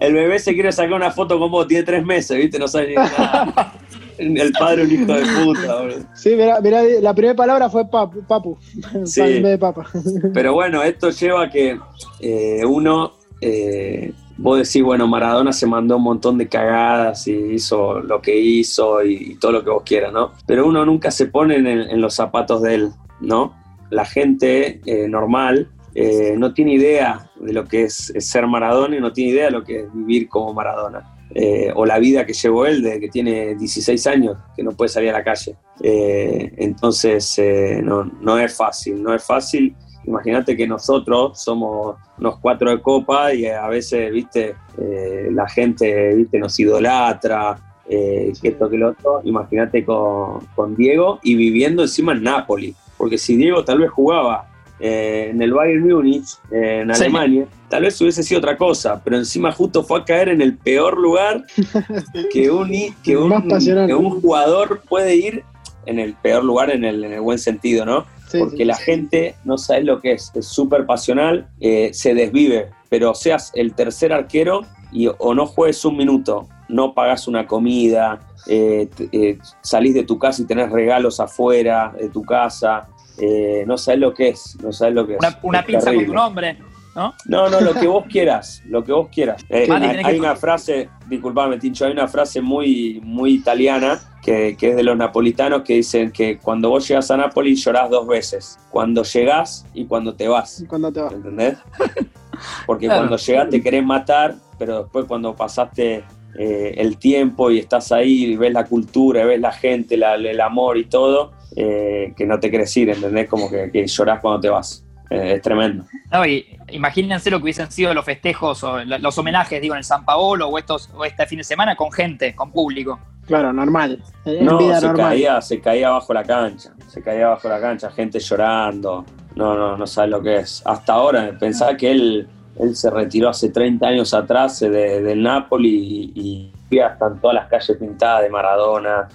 el bebé se quiere sacar una foto con vos, tiene tres meses, ¿viste? No sabe ni nada. El padre un hijo de puta, boludo. Sí, mirá, mirá, la primera palabra fue papu, papu sí. de papa. Pero bueno, esto lleva a que eh, uno, eh, vos decís, bueno, Maradona se mandó un montón de cagadas y hizo lo que hizo y, todo lo que vos quieras, ¿no? Pero uno nunca se pone en los zapatos de él, ¿no? la gente eh, normal eh, no tiene idea de lo que es, ser Maradona y no tiene idea de lo que es vivir como Maradona. Eh, o la vida que llevó él desde que tiene 16 años, que no puede salir a la calle. entonces, no, no, es fácil, no es fácil Imagínate que nosotros somos unos cuatro de copa y a veces, viste, eh, la gente, viste, nos idolatra, eh, esto que lo otro. Imagínate con, con Diego y viviendo encima en Nápoles. Porque si Diego tal vez jugaba eh, en el Bayern Múnich, en Sí. Alemania, tal vez hubiese sido otra cosa, pero encima justo fue a caer en el peor lugar que un, que un, que un jugador puede ir en el peor lugar en el, en el buen sentido, ¿no? Sí, Porque sí. la gente no sabe lo que es, es súper pasional, eh, se desvive, pero seas el tercer arquero y o no juegues un minuto, no pagas una comida, eh, eh, salís de tu casa y tenés regalos afuera de tu casa, eh, no sabes lo que es, no sabes lo que es. Una, Es pizza con tu nombre, ¿no? No, no, lo que vos quieras, lo que vos quieras. Eh, hay tenés hay que- una frase, disculpame, Tincho, hay una frase muy, muy italiana que, que es de los napolitanos que dicen que cuando vos llegas a Nápoles llorás dos veces, cuando llegás y cuando te vas. Cuando te vas. ¿Entendés? Porque Claro. cuando llegás te querés matar, pero después cuando pasaste eh, el tiempo y estás ahí y ves la cultura, y ves la gente, la- el amor y todo, eh, que no te querés ir, ¿entendés? Como que, que llorás cuando te vas. Eh, es tremendo. No, y imagínense lo que hubiesen sido los festejos o los homenajes, digo, en el San Paolo o, estos, o este fin de semana con gente, con público. Claro, normal. No, vida se normal. caía, se caía bajo la cancha, se caía bajo la cancha, gente llorando. No, no, no sabes lo que es. Hasta ahora, pensaba que él, él se retiró hace 30 años atrás eh, de- del Napoli y, y están todas las calles pintadas de Maradona.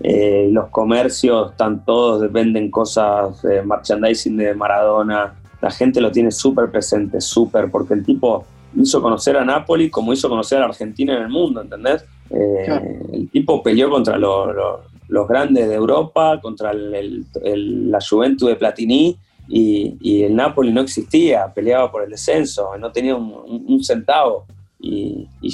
eh, los comercios están todos, venden cosas, eh, merchandising de Maradona. La gente lo tiene súper presente, súper, porque el tipo hizo conocer a Napoli como hizo conocer a Argentina en el mundo, ¿entendés? Eh, Claro. El tipo peleó contra lo- lo- los grandes de Europa, contra el- el- el- la Juventus de Platini, y, y el Napoli no existía, peleaba por el descenso, no tenía un, un- un centavo. Y, y,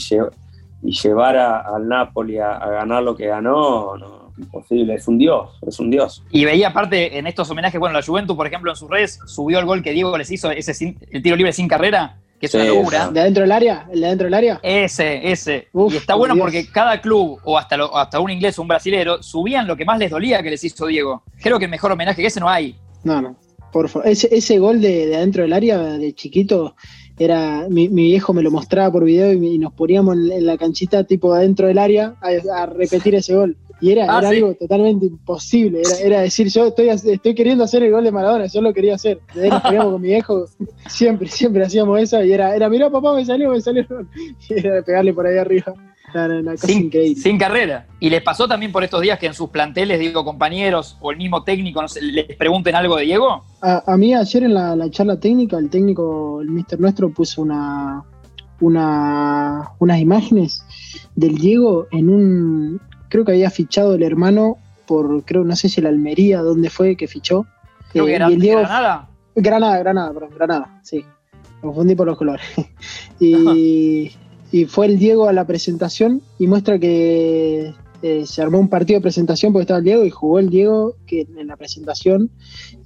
y llevar a- al Napoli a, a ganar lo que ganó, no, imposible, es un dios, es un dios. Y veía aparte en estos homenajes, bueno, la Juventus, por ejemplo, en sus redes, subió el gol que Diego les hizo, ese sin- el tiro libre sin carrera, que es una locura. ¿De adentro del área? ¿El de adentro del área? Ese, ese. Uf, y está bueno Dios. porque cada club, o hasta, lo- hasta un inglés o un brasilero, subían lo que más les dolía que les hizo Diego. Creo que mejor homenaje que ese no hay. No, no. Por favor. Ese, ese gol de, de adentro del área de chiquito era. Mi, mi viejo me lo mostraba por video y, y nos poníamos en, en la canchita, tipo adentro del área, a, a repetir ese gol. Y era, Ah, era sí. algo totalmente imposible. Era, era decir, yo estoy, estoy queriendo hacer el gol de Maradona, yo lo quería hacer. Desde ahí nos poníamos con mi viejo, siempre, siempre hacíamos eso. Y era, era mirá, papá, me salió, me salió. Y era de pegarle por ahí arriba. Era una cosa Sin, increíble. sin carrera. Y les pasó también por estos días que en sus planteles, digo, compañeros o el mismo técnico, no sé, les pregunten algo de Diego. A, a mí ayer en la, la charla técnica, el técnico, el mister nuestro, puso una, una, unas imágenes del Diego en un, creo que había fichado el hermano por, creo, no sé si el Almería, dónde fue que fichó. Creo Eh, que era y el Diego, Granada. Granada, Granada, perdón, Granada, sí. Me confundí por los colores. y, y fue el Diego a la presentación y muestra que eh, se armó un partido de presentación porque estaba el Diego y jugó el Diego que en la presentación.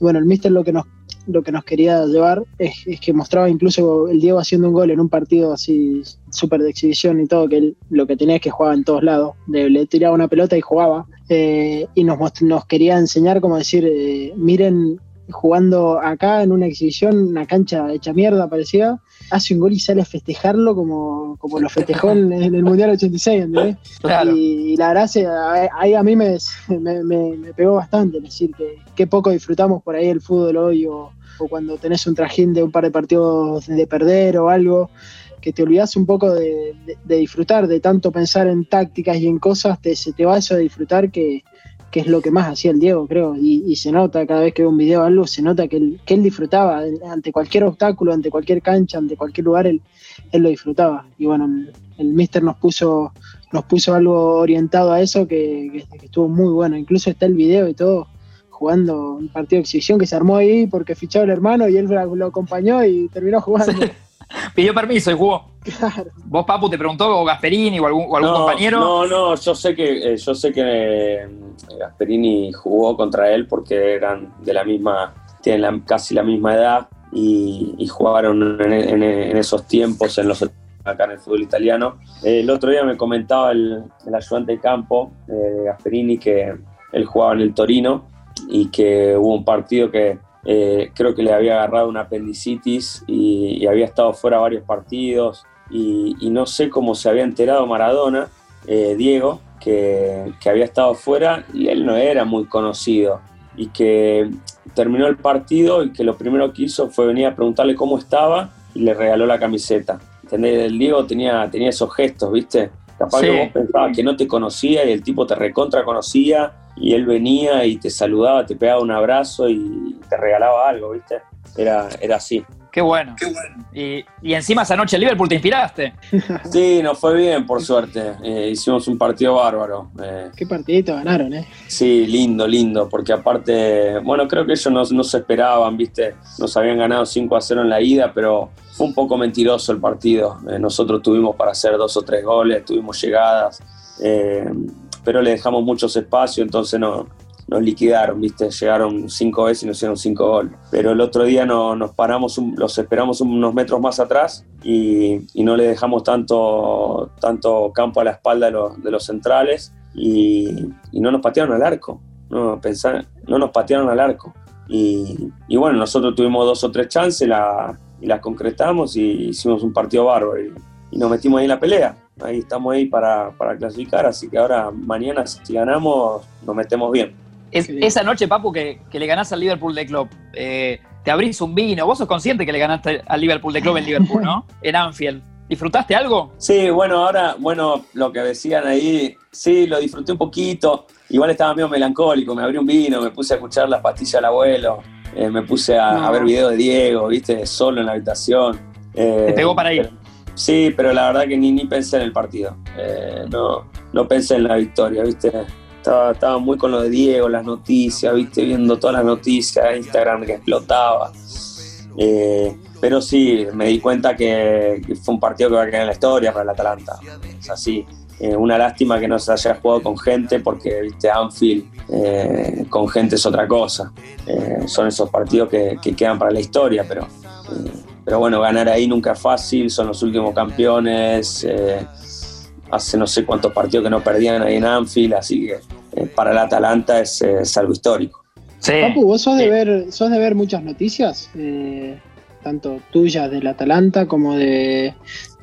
Bueno, el Mister lo que nos lo que nos quería llevar es, es que mostraba incluso el Diego haciendo un gol en un partido así súper de exhibición y todo, que él lo que tenía es que jugaba en todos lados, le, le tiraba una pelota y jugaba, eh, y nos, nos quería enseñar como decir, eh, miren, jugando acá en una exhibición, una cancha hecha mierda parecía, hace un gol y sale a festejarlo como, como lo festejó en, en el Mundial 86, ¿entendés? Claro. Y, y la verdad, se- ahí a mí me, me, me- me pegó bastante, es decir, que, que poco disfrutamos por ahí el fútbol hoy, o, o cuando tenés un trajín de un par de partidos de perder o algo, que te olvidás un poco de, de- de disfrutar, de tanto pensar en tácticas y en cosas, te, se te va eso de disfrutar que, que es lo que más hacía el Diego, creo, y, se nota cada vez que veo un video o algo, se nota que él, disfrutaba, ante cualquier obstáculo, ante cualquier cancha, ante cualquier lugar, él, él lo disfrutaba. Y bueno, el, Mister nos puso, nos puso algo orientado a eso que, que- estuvo muy bueno, incluso está el video y todo jugando un partido de exhibición que se armó ahí porque fichaba el hermano y él lo acompañó y terminó jugando. Pidió permiso y jugó. Claro. ¿Vos, Papu, te preguntó o Gasperini o algún, o algún no, compañero? No, no, yo sé que, eh, yo sé que eh, Gasperini jugó contra él porque eran de la misma, tienen la- casi la misma edad y, y jugaron en, en- en esos tiempos en los acá en el fútbol italiano. Eh, el otro día me comentaba el, el ayudante de campo eh, de Gasperini que él jugaba en el Torino y que hubo un partido que, eh, creo que le había agarrado una apendicitis y, había estado fuera varios partidos y, no sé cómo se había enterado Maradona, eh, Diego, que, que, había estado fuera y él no era muy conocido y que terminó el partido y que lo primero que hizo fue venir a preguntarle cómo estaba y le regaló la camiseta. ¿Entendés? El Diego tenía, tenía esos gestos, ¿viste? Capaz que vos pensabas que no te conocía y el tipo te recontra conocía y él venía y te saludaba, te pegaba un abrazo y te regalaba algo, ¿viste? Era, era así. Qué bueno. Qué bueno. Y, encima esa noche en Liverpool te inspiraste. Sí, nos fue bien, por suerte. Eh, hicimos un partido bárbaro. Eh. Qué partidito ganaron, ¿eh? Sí, lindo, lindo, porque aparte, bueno, creo que ellos no, se esperaban, ¿viste? Nos habían ganado 5 a 0 en la ida, pero fue un poco mentiroso el partido. Eh, nosotros tuvimos para hacer dos o tres goles, tuvimos llegadas pero le dejamos muchos espacios, entonces no, nos liquidaron, ¿viste? Llegaron cinco veces y nos hicieron cinco goles. Pero el otro día no, nos paramos, los esperamos unos metros más atrás y, no le dejamos tanto, tanto campo a la espalda de los, de los centrales y, no nos patearon al arco. No, no nos patearon al arco. Y, bueno, nosotros tuvimos dos o tres chances la, y las concretamos y hicimos un partido bárbaro y nos metimos ahí en la pelea ahí estamos ahí para, clasificar, así que ahora mañana si ganamos nos metemos bien. esa noche, Papu, que, le ganás al Liverpool de Club, eh, te abrís un vino, vos sos consciente que le ganaste al Liverpool de Club en Liverpool, ¿no? en Anfield. ¿Disfrutaste algo? Sí, bueno, ahora, bueno, lo que decían ahí, sí, lo disfruté un poquito. Igual estaba medio melancólico, me abrí un vino, me puse a escuchar las pastillas del abuelo, eh, me puse a, ver videos de Diego, viste, solo en la habitación. te pegó para ir. Sí, pero la verdad que ni, ni pensé en el partido. Eh, no, no pensé en la victoria, ¿viste? Estaba, estaba, muy con lo de Diego, las noticias, ¿viste? Viendo todas las noticias, Instagram que explotaba. Eh, pero sí, me di cuenta que, fue un partido que va a quedar en la historia para el Atalanta. Es así. Eh, una lástima que no se haya jugado con gente porque, viste, Anfield con gente es otra cosa. son esos partidos que, que, quedan para la historia, pero pero bueno, ganar ahí nunca es fácil, son los últimos campeones, eh, hace no sé cuántos partidos que no perdían ahí en Anfield, así que eh, para el Atalanta es, algo histórico. Papu, vos sos de ver, sos de ver muchas noticias, eh, tanto tuyas del Atalanta como de,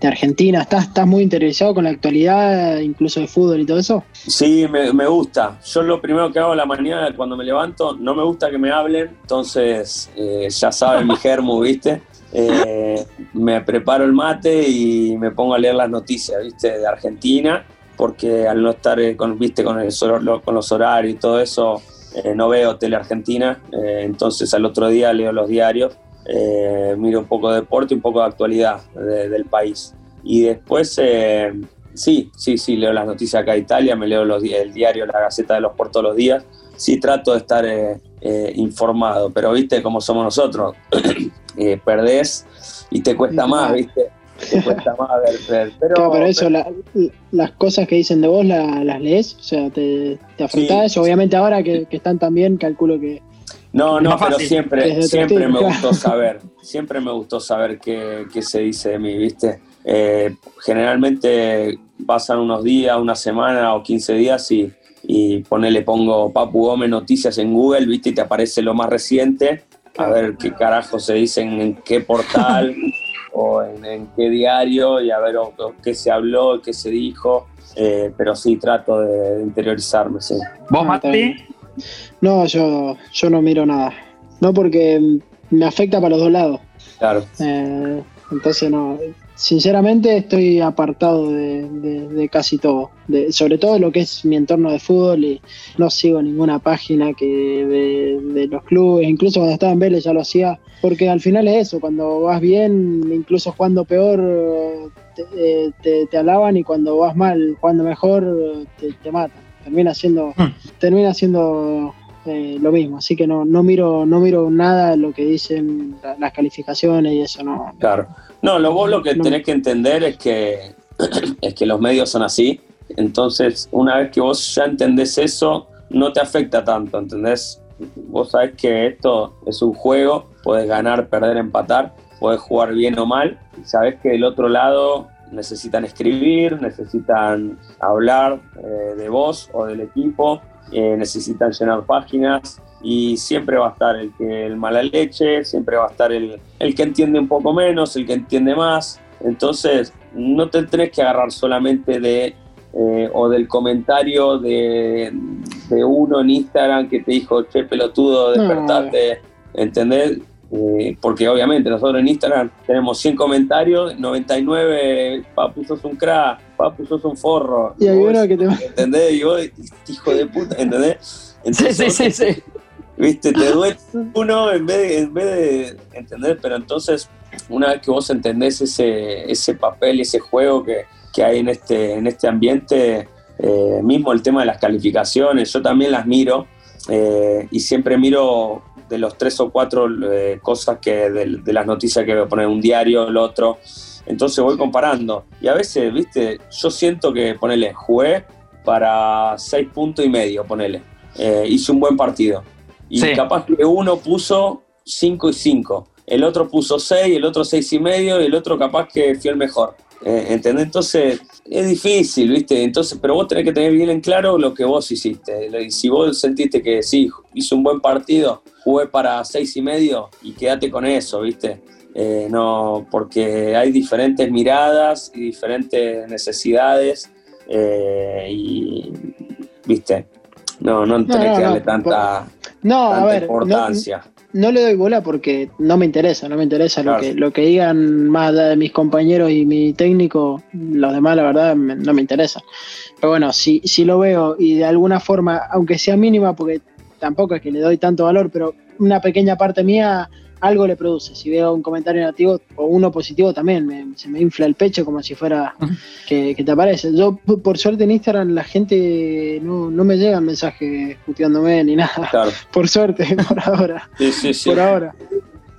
Argentina. ¿Estás, ¿Estás muy interesado con la actualidad, incluso de fútbol y todo eso? Sí, me, me, gusta. Yo lo primero que hago en la mañana cuando me levanto, no me gusta que me hablen, entonces ya saben mi germo, ¿viste? Eh, me preparo el mate y me pongo a leer las noticias, ¿viste? De Argentina, porque al no estar eh, con. Con, los horarios y todo eso, eh, no veo tele argentina, entonces al otro día leo los diarios, miro un poco de deporte y un poco de actualidad del país. Y después, sí, sí, sí, leo las noticias acá de Italia, me leo el diario, la Gaceta de los Por todos los días, sí trato de estar informado, pero viste cómo somos nosotros. eh, perdés y te cuesta más, ¿viste? Te cuesta más ver, Pero, pero eso, las cosas que dicen de vos las lees, o sea, te, te afrontás. Obviamente ahora que, están tan bien, calculo que. No, no, pero siempre, siempre me gustó saber, siempre me gustó saber qué, qué se dice de mí, ¿viste? Eh, generalmente pasan unos días, una semana o 15 días y, y ponele, pongo Papu Gómez Noticias en Google, ¿viste? Y te aparece lo más reciente a ver qué carajo se dice en, qué portal o en, qué diario y a ver qué se habló, qué se dijo. Eh, pero sí, trato de, interiorizarme, sí. ¿Vos, Mati? No, yo, yo no miro nada. No porque me afecta para los dos lados. Claro. Eh, entonces no, sinceramente estoy apartado de, casi todo, sobre todo lo que es mi entorno de fútbol y no sigo ninguna página que de, los clubes, incluso cuando estaba en Vélez ya lo hacía, porque al final es eso, cuando vas bien, incluso jugando peor, te, te, alaban y cuando vas mal, jugando mejor, te, matan. Termina siendo, hmm. termina siendo eh, lo mismo, así que no, no miro, no miro nada de lo que dicen las calificaciones y eso no. Claro. No, lo vos lo que tenés que entender es que, es que los medios son así. Entonces, una vez que vos ya entendés eso, no te afecta tanto, ¿entendés? Vos sabés que esto es un juego, puedes ganar, perder, empatar, puedes jugar bien o mal, sabés que del otro lado necesitan escribir, necesitan hablar eh, de vos o del equipo, eh, necesitan llenar páginas, y siempre va a estar el que el mala leche, siempre va a estar el, el que entiende un poco menos, el que entiende más. Entonces, no te tenés que agarrar solamente de eh, o del comentario de, de, uno en Instagram que te dijo, che, pelotudo, despertate, ¿entendés? Eh, porque obviamente nosotros en Instagram tenemos 100 comentarios, 99, papu, sos un crack, papu, sos un forro. Y hay uno que te... ¿Entendés? Y vos, hijo de puta, ¿entendés? Entonces, sí, sí, sí, sí. Viste, te duele uno en vez, de, en vez de entender, pero entonces, una vez que vos entendés ese, ese papel y ese juego que, que hay en este, en este ambiente, eh, mismo el tema de las calificaciones, yo también las miro eh, y siempre miro de los tres o cuatro eh, cosas que de, las noticias que voy a poner un diario, el otro, entonces voy comparando. Y a veces, viste, yo siento que, ponele, jugué para seis puntos y medio, ponele, hice un buen partido y capaz que uno puso cinco y cinco, el otro puso seis, el otro seis y medio y el otro capaz que fue el mejor. Eh, ¿Entendés? Entonces es difícil, ¿viste? Entonces, pero vos tenés que tener bien en claro lo que vos hiciste. Si vos sentiste que sí, hice un buen partido, jugué para seis y medio y quédate con eso, ¿viste? Eh, no, porque hay diferentes miradas y diferentes necesidades eh, y, ¿viste? No, no tenés que darle tanta, importancia no le doy bola porque no me interesa, no me interesa lo, que, lo que digan más de mis compañeros y mi técnico, los demás la verdad no me interesa. Pero bueno, si, si lo veo y de alguna forma, aunque sea mínima, porque tampoco es que le doy tanto valor, pero una pequeña parte mía algo le produce. Si veo un comentario negativo o uno positivo también, se me infla el pecho como si fuera que, te aparece. Yo, por suerte en Instagram, la gente no, no me llegan mensajes puteándome ni nada. Por suerte, por ahora. Sí, sí, sí. Por ahora.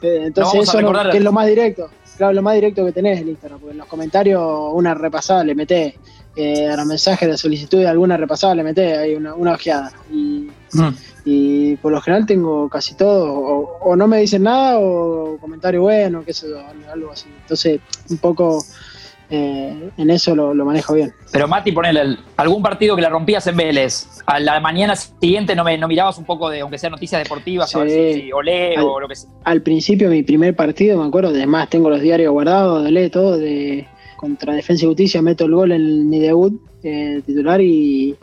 Eh, entonces, eso que es lo más directo. Claro, lo más directo que tenés en Instagram, porque en los comentarios una repasada le metés, eh, a los mensajes de solicitud de alguna repasada le metés ahí una, una ojeada. Y, y por lo general tengo casi todo, o, no me dicen nada o comentario bueno, qué sé yo, algo así. Entonces, un poco eh, en eso lo, manejo bien. Pero Mati, ponele algún partido que la rompías en Vélez, a la mañana siguiente no, me, no mirabas un poco de, aunque sea noticias deportivas, o olé o lo que sea. Al principio, mi primer partido, me acuerdo, además tengo los diarios guardados, de todo, de contra Defensa y Justicia meto el gol en mi debut eh, titular y,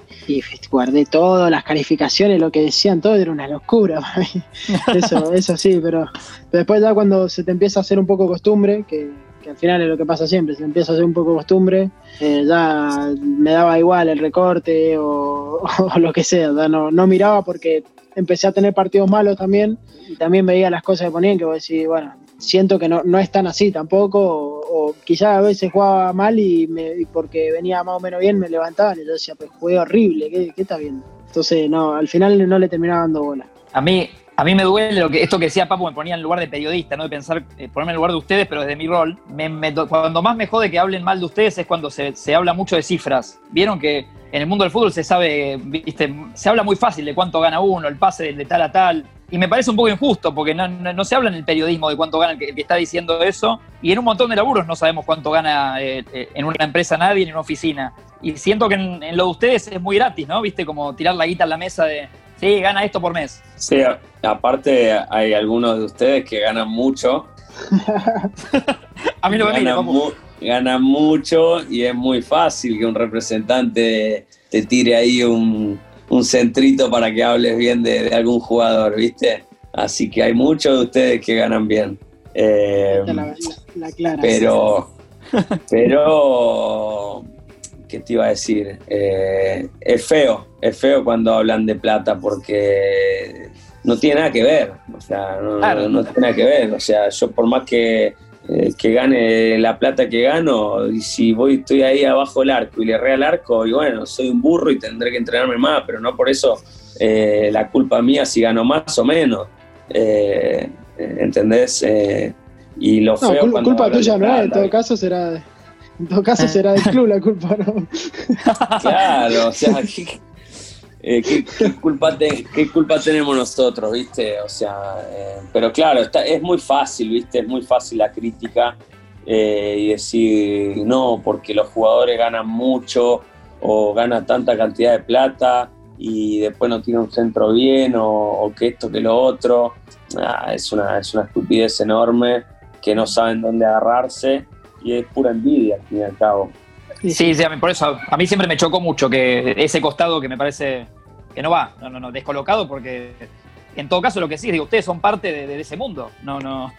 guardé todas las calificaciones, lo que decían todo era una locura Eso, eso sí, pero, después ya cuando se te empieza a hacer un poco costumbre, que, al final es lo que pasa siempre, se empieza a hacer un poco costumbre, eh, ya me daba igual el recorte o, lo que sea, no, no miraba porque empecé a tener partidos malos también y también veía las cosas que ponían que vos decís, bueno, siento que no, no es tan así tampoco, o, quizás a veces jugaba mal y, me, porque venía más o menos bien me levantaban y yo decía, pues jugué horrible, ¿qué, qué está viendo? Entonces, no, al final no le terminaba dando bola. A mí, a mí me duele lo que esto que decía Papu, me ponía en lugar de periodista, ¿no? De pensar, eh, ponerme en lugar de ustedes, pero desde mi rol. cuando más me jode que hablen mal de ustedes es cuando se, habla mucho de cifras. Vieron que en el mundo del fútbol se sabe, viste, se habla muy fácil de cuánto gana uno, el pase de tal a tal. Y me parece un poco injusto porque no, se habla en el periodismo de cuánto gana el que, está diciendo eso. Y en un montón de laburos no sabemos cuánto gana eh, eh, en una empresa nadie, en una oficina. Y siento que en, lo de ustedes es muy gratis, ¿no? Viste, como tirar la guita en la mesa de, sí, gana esto por mes. Sí, aparte hay algunos de ustedes que ganan mucho. A mí no me ganan, ganan mucho y es muy fácil que un representante te tire ahí un un centrito para que hables bien de, algún jugador, ¿viste? Así que hay muchos de ustedes que ganan bien. Eh, pero, pero, ¿qué te iba a decir? Eh, es feo, es feo cuando hablan de plata porque no tiene nada que ver, o sea, no, no tiene nada que ver, o sea, yo por más que eh, que gane la plata que gano, y si voy, estoy ahí abajo del arco y le re al arco, y bueno, soy un burro y tendré que entrenarme más, pero no por eso eh, la culpa mía si gano más o menos. Eh, ¿Entendés? y lo feo no, culpa tuya no en todo caso será en todo caso será del club la culpa, ¿no? claro, o sea, eh, ¿qué, culpa ¿qué, culpa tenemos nosotros, viste? O sea, eh, pero claro, está, es muy fácil, viste, es muy fácil la crítica eh, y decir, no, porque los jugadores ganan mucho o ganan tanta cantidad de plata, y después no tiene un centro bien o, que esto, que lo otro. Ah, es, una, es una estupidez enorme que no saben dónde agarrarse y es pura envidia al fin y al cabo. Sí, sí, por eso a mí siempre me chocó mucho que ese costado que me parece que no va, no, no, no, descolocado porque en todo caso lo que sí, digo, ustedes son parte de, ese mundo, no, no,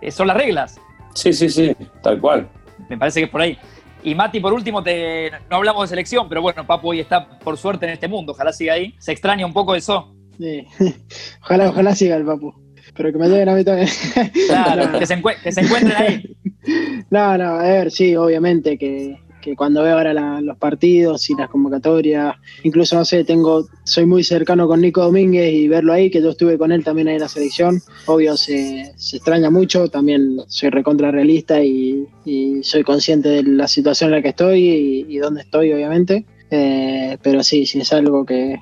eh, son las reglas. Sí, sí, sí, tal cual. Me parece que es por ahí. Y Mati, por último, te, no hablamos de selección, pero bueno, Papu hoy está por suerte en este mundo, ojalá siga ahí. ¿Se extraña un poco eso? Sí, ojalá, ojalá siga el Papu. Pero que me lleven a mí también. Claro, que, se que se encuentren ahí. No, no, a ver, sí, obviamente que, que cuando veo ahora los partidos y las convocatorias, incluso no sé, tengo, soy muy cercano con Nico Domínguez y verlo ahí, que yo estuve con él también ahí en la selección, obvio se, se extraña mucho, también soy recontra realista y, soy consciente de la situación en la que estoy y, dónde estoy, obviamente. Eh, pero sí, sí es algo que,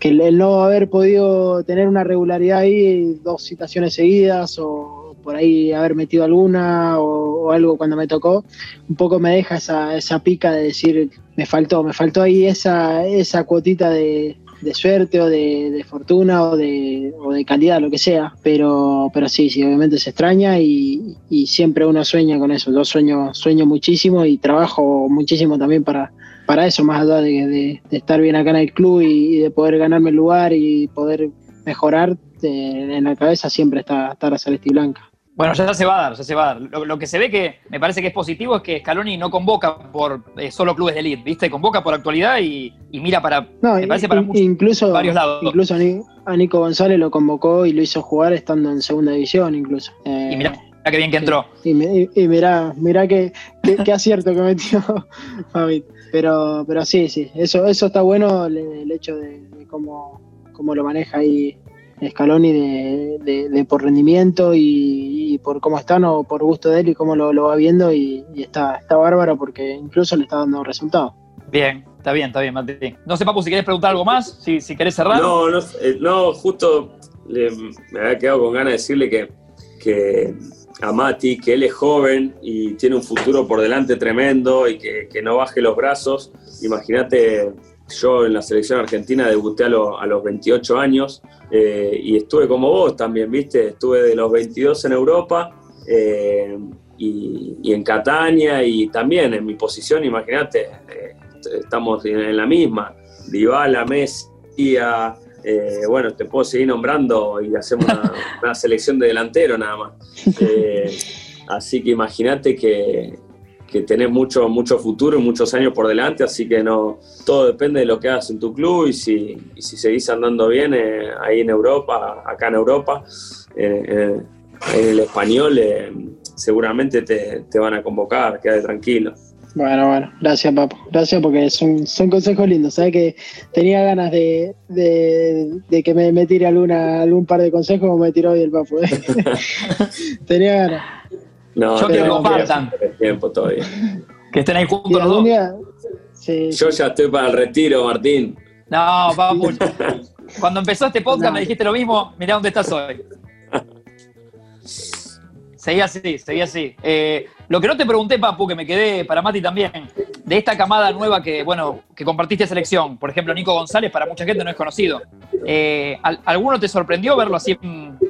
que el no haber podido tener una regularidad ahí, dos citaciones seguidas o por ahí haber metido alguna o, algo cuando me tocó, un poco me deja esa, esa pica de decir, me faltó, me faltó ahí esa, esa cuotita de, suerte o de, fortuna o de, o de, calidad, lo que sea. Pero, pero sí, sí, obviamente se extraña y, siempre uno sueña con eso. Yo sueño, sueño muchísimo y trabajo muchísimo también para, para eso, más allá de, estar bien acá en el club y, de poder ganarme el lugar y poder mejorar. en la cabeza siempre está, está la celeste y blanca. Bueno, ya se va a dar, ya se va a dar. Lo, que se ve que me parece que es positivo es que Scaloni no convoca por eh, solo clubes de elite, ¿viste? Convoca por actualidad y, mira para, me parece para incluso, varios lados. Incluso a Nico González lo convocó y lo hizo jugar estando en segunda división incluso. Eh, y mira qué bien que entró. Y, y, mirá, mirá qué, qué, acierto que metió Fabit. Pero, pero sí, sí, eso, eso está bueno el, hecho de, cómo, cómo lo maneja ahí Scaloni de, de, por rendimiento y, por cómo están o por gusto de él y cómo lo, va viendo y, está, está bárbaro porque incluso le está dando resultados. Bien, está bien, está bien, Mati. No sé, Papu, si quieres preguntar algo más, si, si querés cerrar. No, no, eh, no justo me había quedado con ganas de decirle que, que a Mati, que él es joven y tiene un futuro por delante tremendo y que, que no baje los brazos. Imagínate yo en la selección argentina debuté a, los 28 años eh, y estuve como vos también, ¿viste? Estuve de los 22 en Europa eh, y, en Catania y también en mi posición, imagínate, eh, estamos en la misma. Dybala, Messi, bueno, te puedo seguir nombrando y hacemos una, una selección de delantero nada más. así que imagínate que, que tenés mucho, mucho futuro y muchos años por delante, así que no, todo depende de lo que hagas en tu club y si, si seguís andando bien eh, ahí en Europa, acá en Europa, eh, eh, en el español, seguramente te, te, van a convocar, quédate tranquilo. Bueno, bueno, gracias Papo, gracias porque son, son consejos lindos, sabes que tenía ganas de, de, que me, me, tire alguna, algún par de consejos como me tiró hoy el Papo. tenía ganas. No, Yo quiero que compartan. Tiempo todavía. Que estén ahí juntos los dos. Yo ya estoy para el retiro, Martín. No, vamos. Cuando empezó este podcast me dijiste lo mismo. Mirá dónde estás hoy. Seguí así, seguí así. Eh, lo que no te pregunté, Papu, que me quedé para Mati también, de esta camada nueva que, bueno, que compartiste selección. Por ejemplo, Nico González, para mucha gente no es conocido. Eh, ¿Alguno te sorprendió verlo así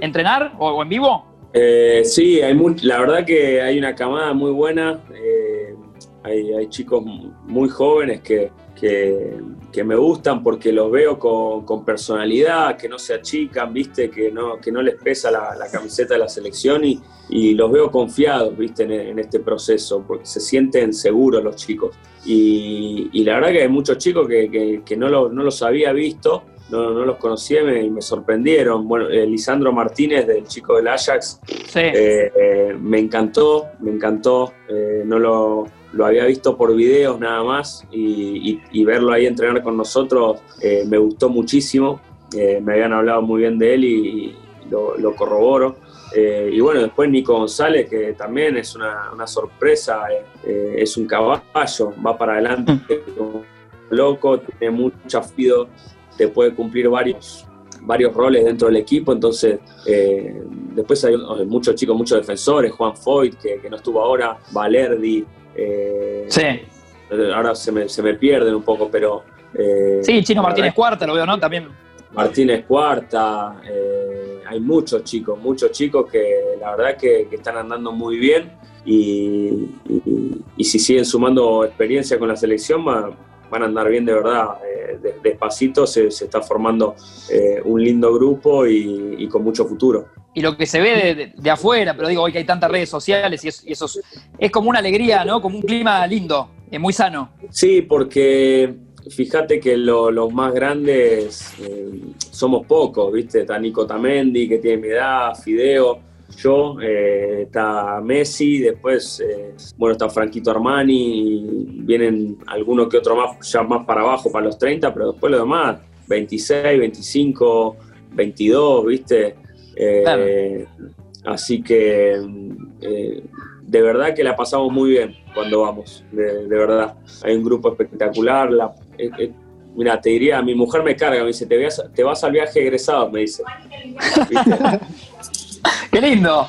entrenar o en vivo? Eh, sí, hay la verdad que hay una camada muy buena. Hay, chicos muy jóvenes que, que, me gustan porque los veo con, personalidad, que no se achican, ¿viste? Que no, que no les pesa la, camiseta de la selección y, y los veo confiados, ¿viste? En, este proceso, porque se sienten seguros los chicos. Y, la verdad que hay muchos chicos que, que no, lo, no los había visto no, no los conocía y me, sorprendieron. Bueno, eh, Lisandro Martínez, del chico del Ajax, eh, eh, me encantó, me encantó. no lo, había visto por videos nada más y, verlo ahí entrenar con nosotros me gustó muchísimo. me habían hablado muy bien de él y, lo, corroboro. y bueno, después Nico González, que también es una, una sorpresa, es un caballo, va para adelante, mm. loco, tiene mucho afido te puede cumplir varios, varios roles dentro del equipo, entonces eh, después hay muchos chicos, muchos defensores, Juan Foyt, que, no estuvo ahora, Valerdi, eh, sí. ahora se me, se me, pierden un poco, pero, Eh, Sí, Chino Martínez verdad Cuarta, lo veo, ¿no? También. Martínez Cuarta, eh, hay muchos chicos, muchos chicos que la verdad que, que están andando muy bien y, y- y si siguen sumando experiencia con la selección va- van a andar bien de verdad. De- despacito se, se está formando un lindo grupo y, y con mucho futuro. Y lo que se ve de, de- afuera, pero digo, hoy que hay tantas redes sociales y, es- y eso es, es como una alegría, ¿no? Como un clima lindo, eh, muy sano. Sí, porque fíjate que lo- los más grandes eh, somos pocos, ¿viste? Está Nico Tamendi, que tiene mi edad, Fideo, yo, eh, está Messi, después, eh, bueno, está Franquito Armani, y vienen algunos que otro más, ya más para abajo, para los 30, pero después lo demás, 26, 25, 22, ¿viste? Eh, Así que, eh, de verdad que la pasamos muy bien cuando vamos, de, de verdad. Hay un grupo espectacular. La, eh, eh, mira, te diría, mi mujer me carga, me dice, te, vas- te vas al viaje egresado, me dice. ¡Qué lindo!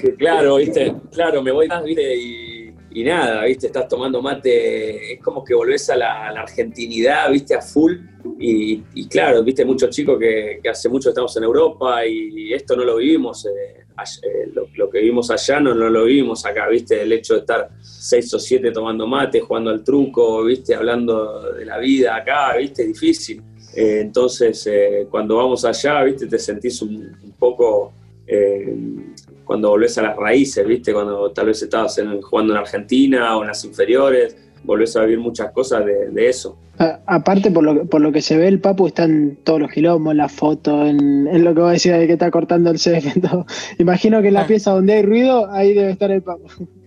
Que claro, viste, claro, me voy más, viste, y, y nada, viste, estás tomando mate, es como que volvés a la, argentinidad, viste, a full, y, claro, viste, muchos chicos que, hace mucho estamos en Europa y esto no lo vivimos, eh, eh, lo, que vivimos allá no, lo vivimos acá, viste, el hecho de estar seis o siete tomando mate, jugando al truco, viste, hablando de la vida acá, viste, es difícil. Eh, entonces, cuando vamos allá, viste, te sentís un, poco cuando volvés a las raíces, ¿viste? Cuando tal vez estabas en- jugando en Argentina o en las inferiores, volvés a vivir muchas cosas de, de eso. A- aparte, por lo, que- por lo que se ve, el Papu está en todos los quilombos, en la foto, en, en lo que vos decías de que está cortando el todo. Imagino que en la Ah. pieza donde hay ruido, ahí debe estar el Papu.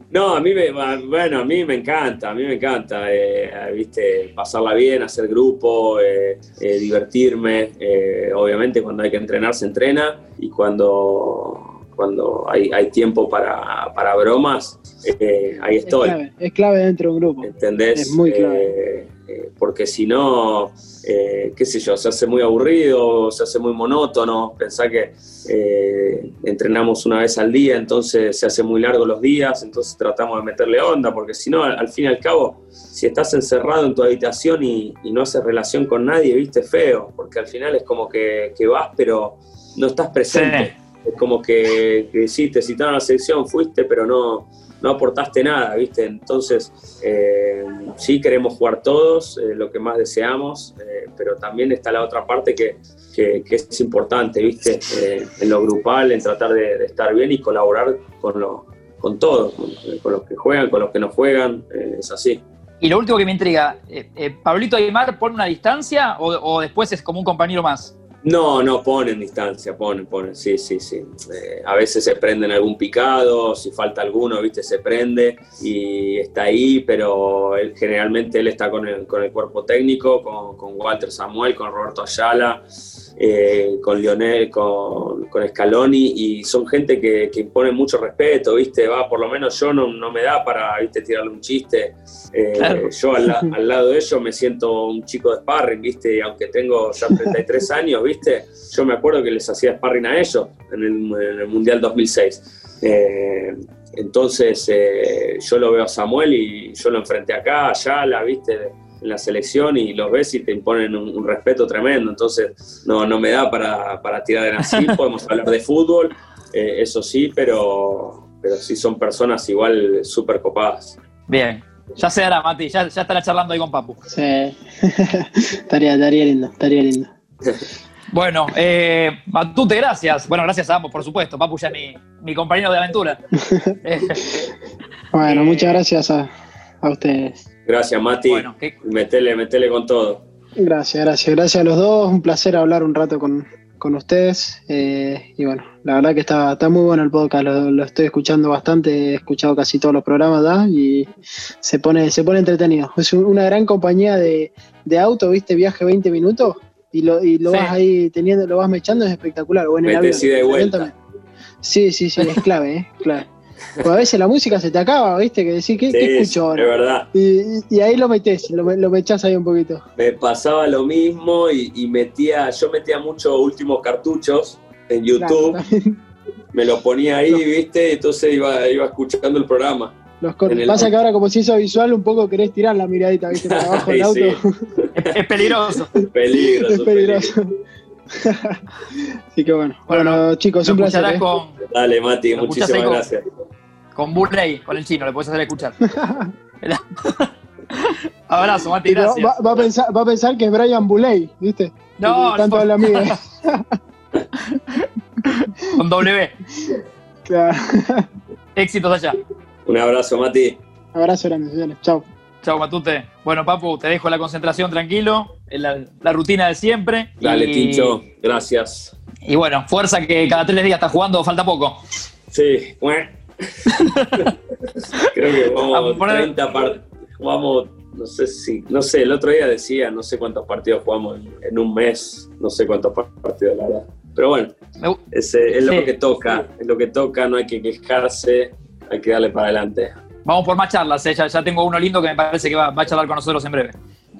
No, a mí me, bueno, a mí me encanta, a mí me encanta, eh, viste, pasarla bien, hacer grupo, eh, eh, divertirme. eh, obviamente cuando hay que entrenar se entrena y cuando, cuando hay, hay tiempo para, para bromas, eh, ahí Es estoy. clave, es clave dentro de un grupo. ¿Entendés? Es muy clave. Eh, eh, porque si no, eh, qué sé yo, se hace muy aburrido, se hace muy monótono. Pensá que eh, entrenamos una vez al día, entonces se hace muy largo los días, entonces tratamos de meterle onda, porque si no, al, al fin y al cabo, si estás encerrado en tu habitación y, y no haces relación con nadie, viste, feo, porque al final es como que, que vas, pero no estás presente. Es como que, que sí, te citaron la sección, fuiste, pero no, no aportaste nada, ¿viste? Entonces, eh, sí queremos jugar todos, eh, lo que más deseamos, eh, pero también está la otra parte que, que- es importante, ¿viste? En lo grupal, en tratar de, estar bien y colaborar con, lo, con todos, con, los que juegan, con los que no juegan, es así. Y lo último que me intriga, ¿Pablito Aymar pone una distancia o después es como un compañero más? No, no, ponen distancia, ponen, ponen, sí, sí, sí. Eh, a veces se prenden algún picado, si falta alguno, viste, se prende y está ahí, pero él, generalmente él está con el, con el cuerpo técnico, con, con Walter Samuel, con Roberto Ayala, eh, con Lionel, con, con Scaloni, y son gente que, que impone mucho respeto, viste, va, por lo menos yo no, no me da para, viste, tirarle un chiste. Eh, Claro. Yo al, al lado de ellos me siento un chico de sparring, viste, y aunque tengo ya 33 años, viste, yo me acuerdo que les hacía sparring a ellos en el, en el Mundial 2006. Eh, entonces yo lo veo a Samuel y yo lo enfrenté acá, allá, la viste, en la selección y los ves y te imponen un, un respeto tremendo. Entonces no, no me da para, para tirar en así, podemos hablar de fútbol, eh, eso sí, pero, pero sí son personas igual súper copadas. Bien, ya se dará, Mati, ya, ya estará charlando ahí con Papu. Sí. estaría, estaría lindo, estaría lindo. Bueno, eh, Matute, gracias. Bueno, gracias a ambos, por supuesto. Papu ya es mi, mi compañero de aventura. Bueno, Eh, muchas gracias a, a ustedes. Gracias, Mati. bueno, Metele, metele con todo. Gracias, gracias, gracias a los dos. Un placer hablar un rato con, con ustedes. Eh, y bueno, la verdad que está, está muy bueno el podcast, lo, lo estoy escuchando bastante, he escuchado casi todos los programas ya y se pone, se pone entretenido. Es un- una gran compañía de, de auto, viste, viaje 20 minutos y lo, y lo Sí. vas ahí teniendo, lo vas mechando, es espectacular. O en el avión, avión vuelta. Sí, sí, sí, es clave, ¿eh? clave. Porque a veces la música se te acaba, viste, que decís, ¿qué, Sí, ¿qué es escucho ahora? verdad. Y, y- ahí lo metés, lo, lo mechás ahí un poquito. Me pasaba lo mismo y, y metía, yo metía muchos últimos cartuchos en YouTube, Claro, me lo ponía ahí, viste, entonces iba, iba escuchando el programa. Los el- Pasa que ahora, como se hizo visual, un poco querés tirar la miradita, ¿viste? Para abajo del auto. Es, es peligroso. Peligroso, es peligroso. Así que bueno. Bueno, Bueno, chicos, un placer. ¿eh? con, Dale, Mati, muchísimas con- gracias. con Burley, con el chino, le puedes hacer escuchar. Abrazo, Mati, gracias. va- va a pensar, va a pensar que es Brian Buley, ¿viste? No, Tanto no. de la amiga. Con W. Claro. Éxitos allá. Un abrazo, Mati. Abrazo grande, señores. Chao. Chao, Matute. Bueno, Papu, te dejo la concentración tranquilo, la, la rutina de siempre. Dale, y, Tincho. Gracias. Y bueno, fuerza que cada tres días estás jugando, falta poco. Sí. Creo que Vamos a poner- 30 partidos. Jugamos, no sé si, no sé, el otro día decía, no sé cuántos partidos jugamos en, en un mes, no sé cuántos par- partidos, la verdad. Pero bueno, es lo Sí. que toca, es lo que toca, no hay que quejarse, hay que darle para adelante. Vamos por más charlas, ¿eh? ya, ya tengo uno lindo que me parece que va, va a charlar con nosotros en breve.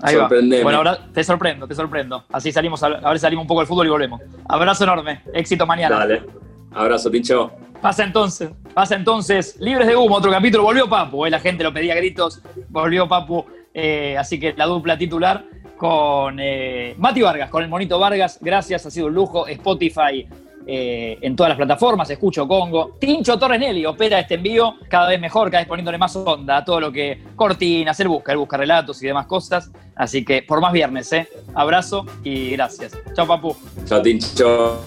Ahí va. Bueno, ahora te sorprendo, te sorprendo. Así salimos, a, a ver, salimos un poco del fútbol y volvemos. Abrazo enorme, éxito mañana. Dale. Abrazo, Tincho. Pasa entonces, pasa entonces, Libres de Humo, otro capítulo, volvió Papu, eh, la gente lo pedía a gritos, volvió Papu, eh, así que la dupla titular con eh, Mati Vargas, con el monito Vargas, gracias, ha sido un lujo, Spotify eh, en todas las plataformas, escucho Congo, Tincho Torres Nelly opera este envío cada vez mejor, cada vez poniéndole más onda a todo lo que cortinas, él busca, él busca relatos y demás cosas, así que por más viernes, eh. abrazo y gracias. Chao Papu. Chao, Tincho.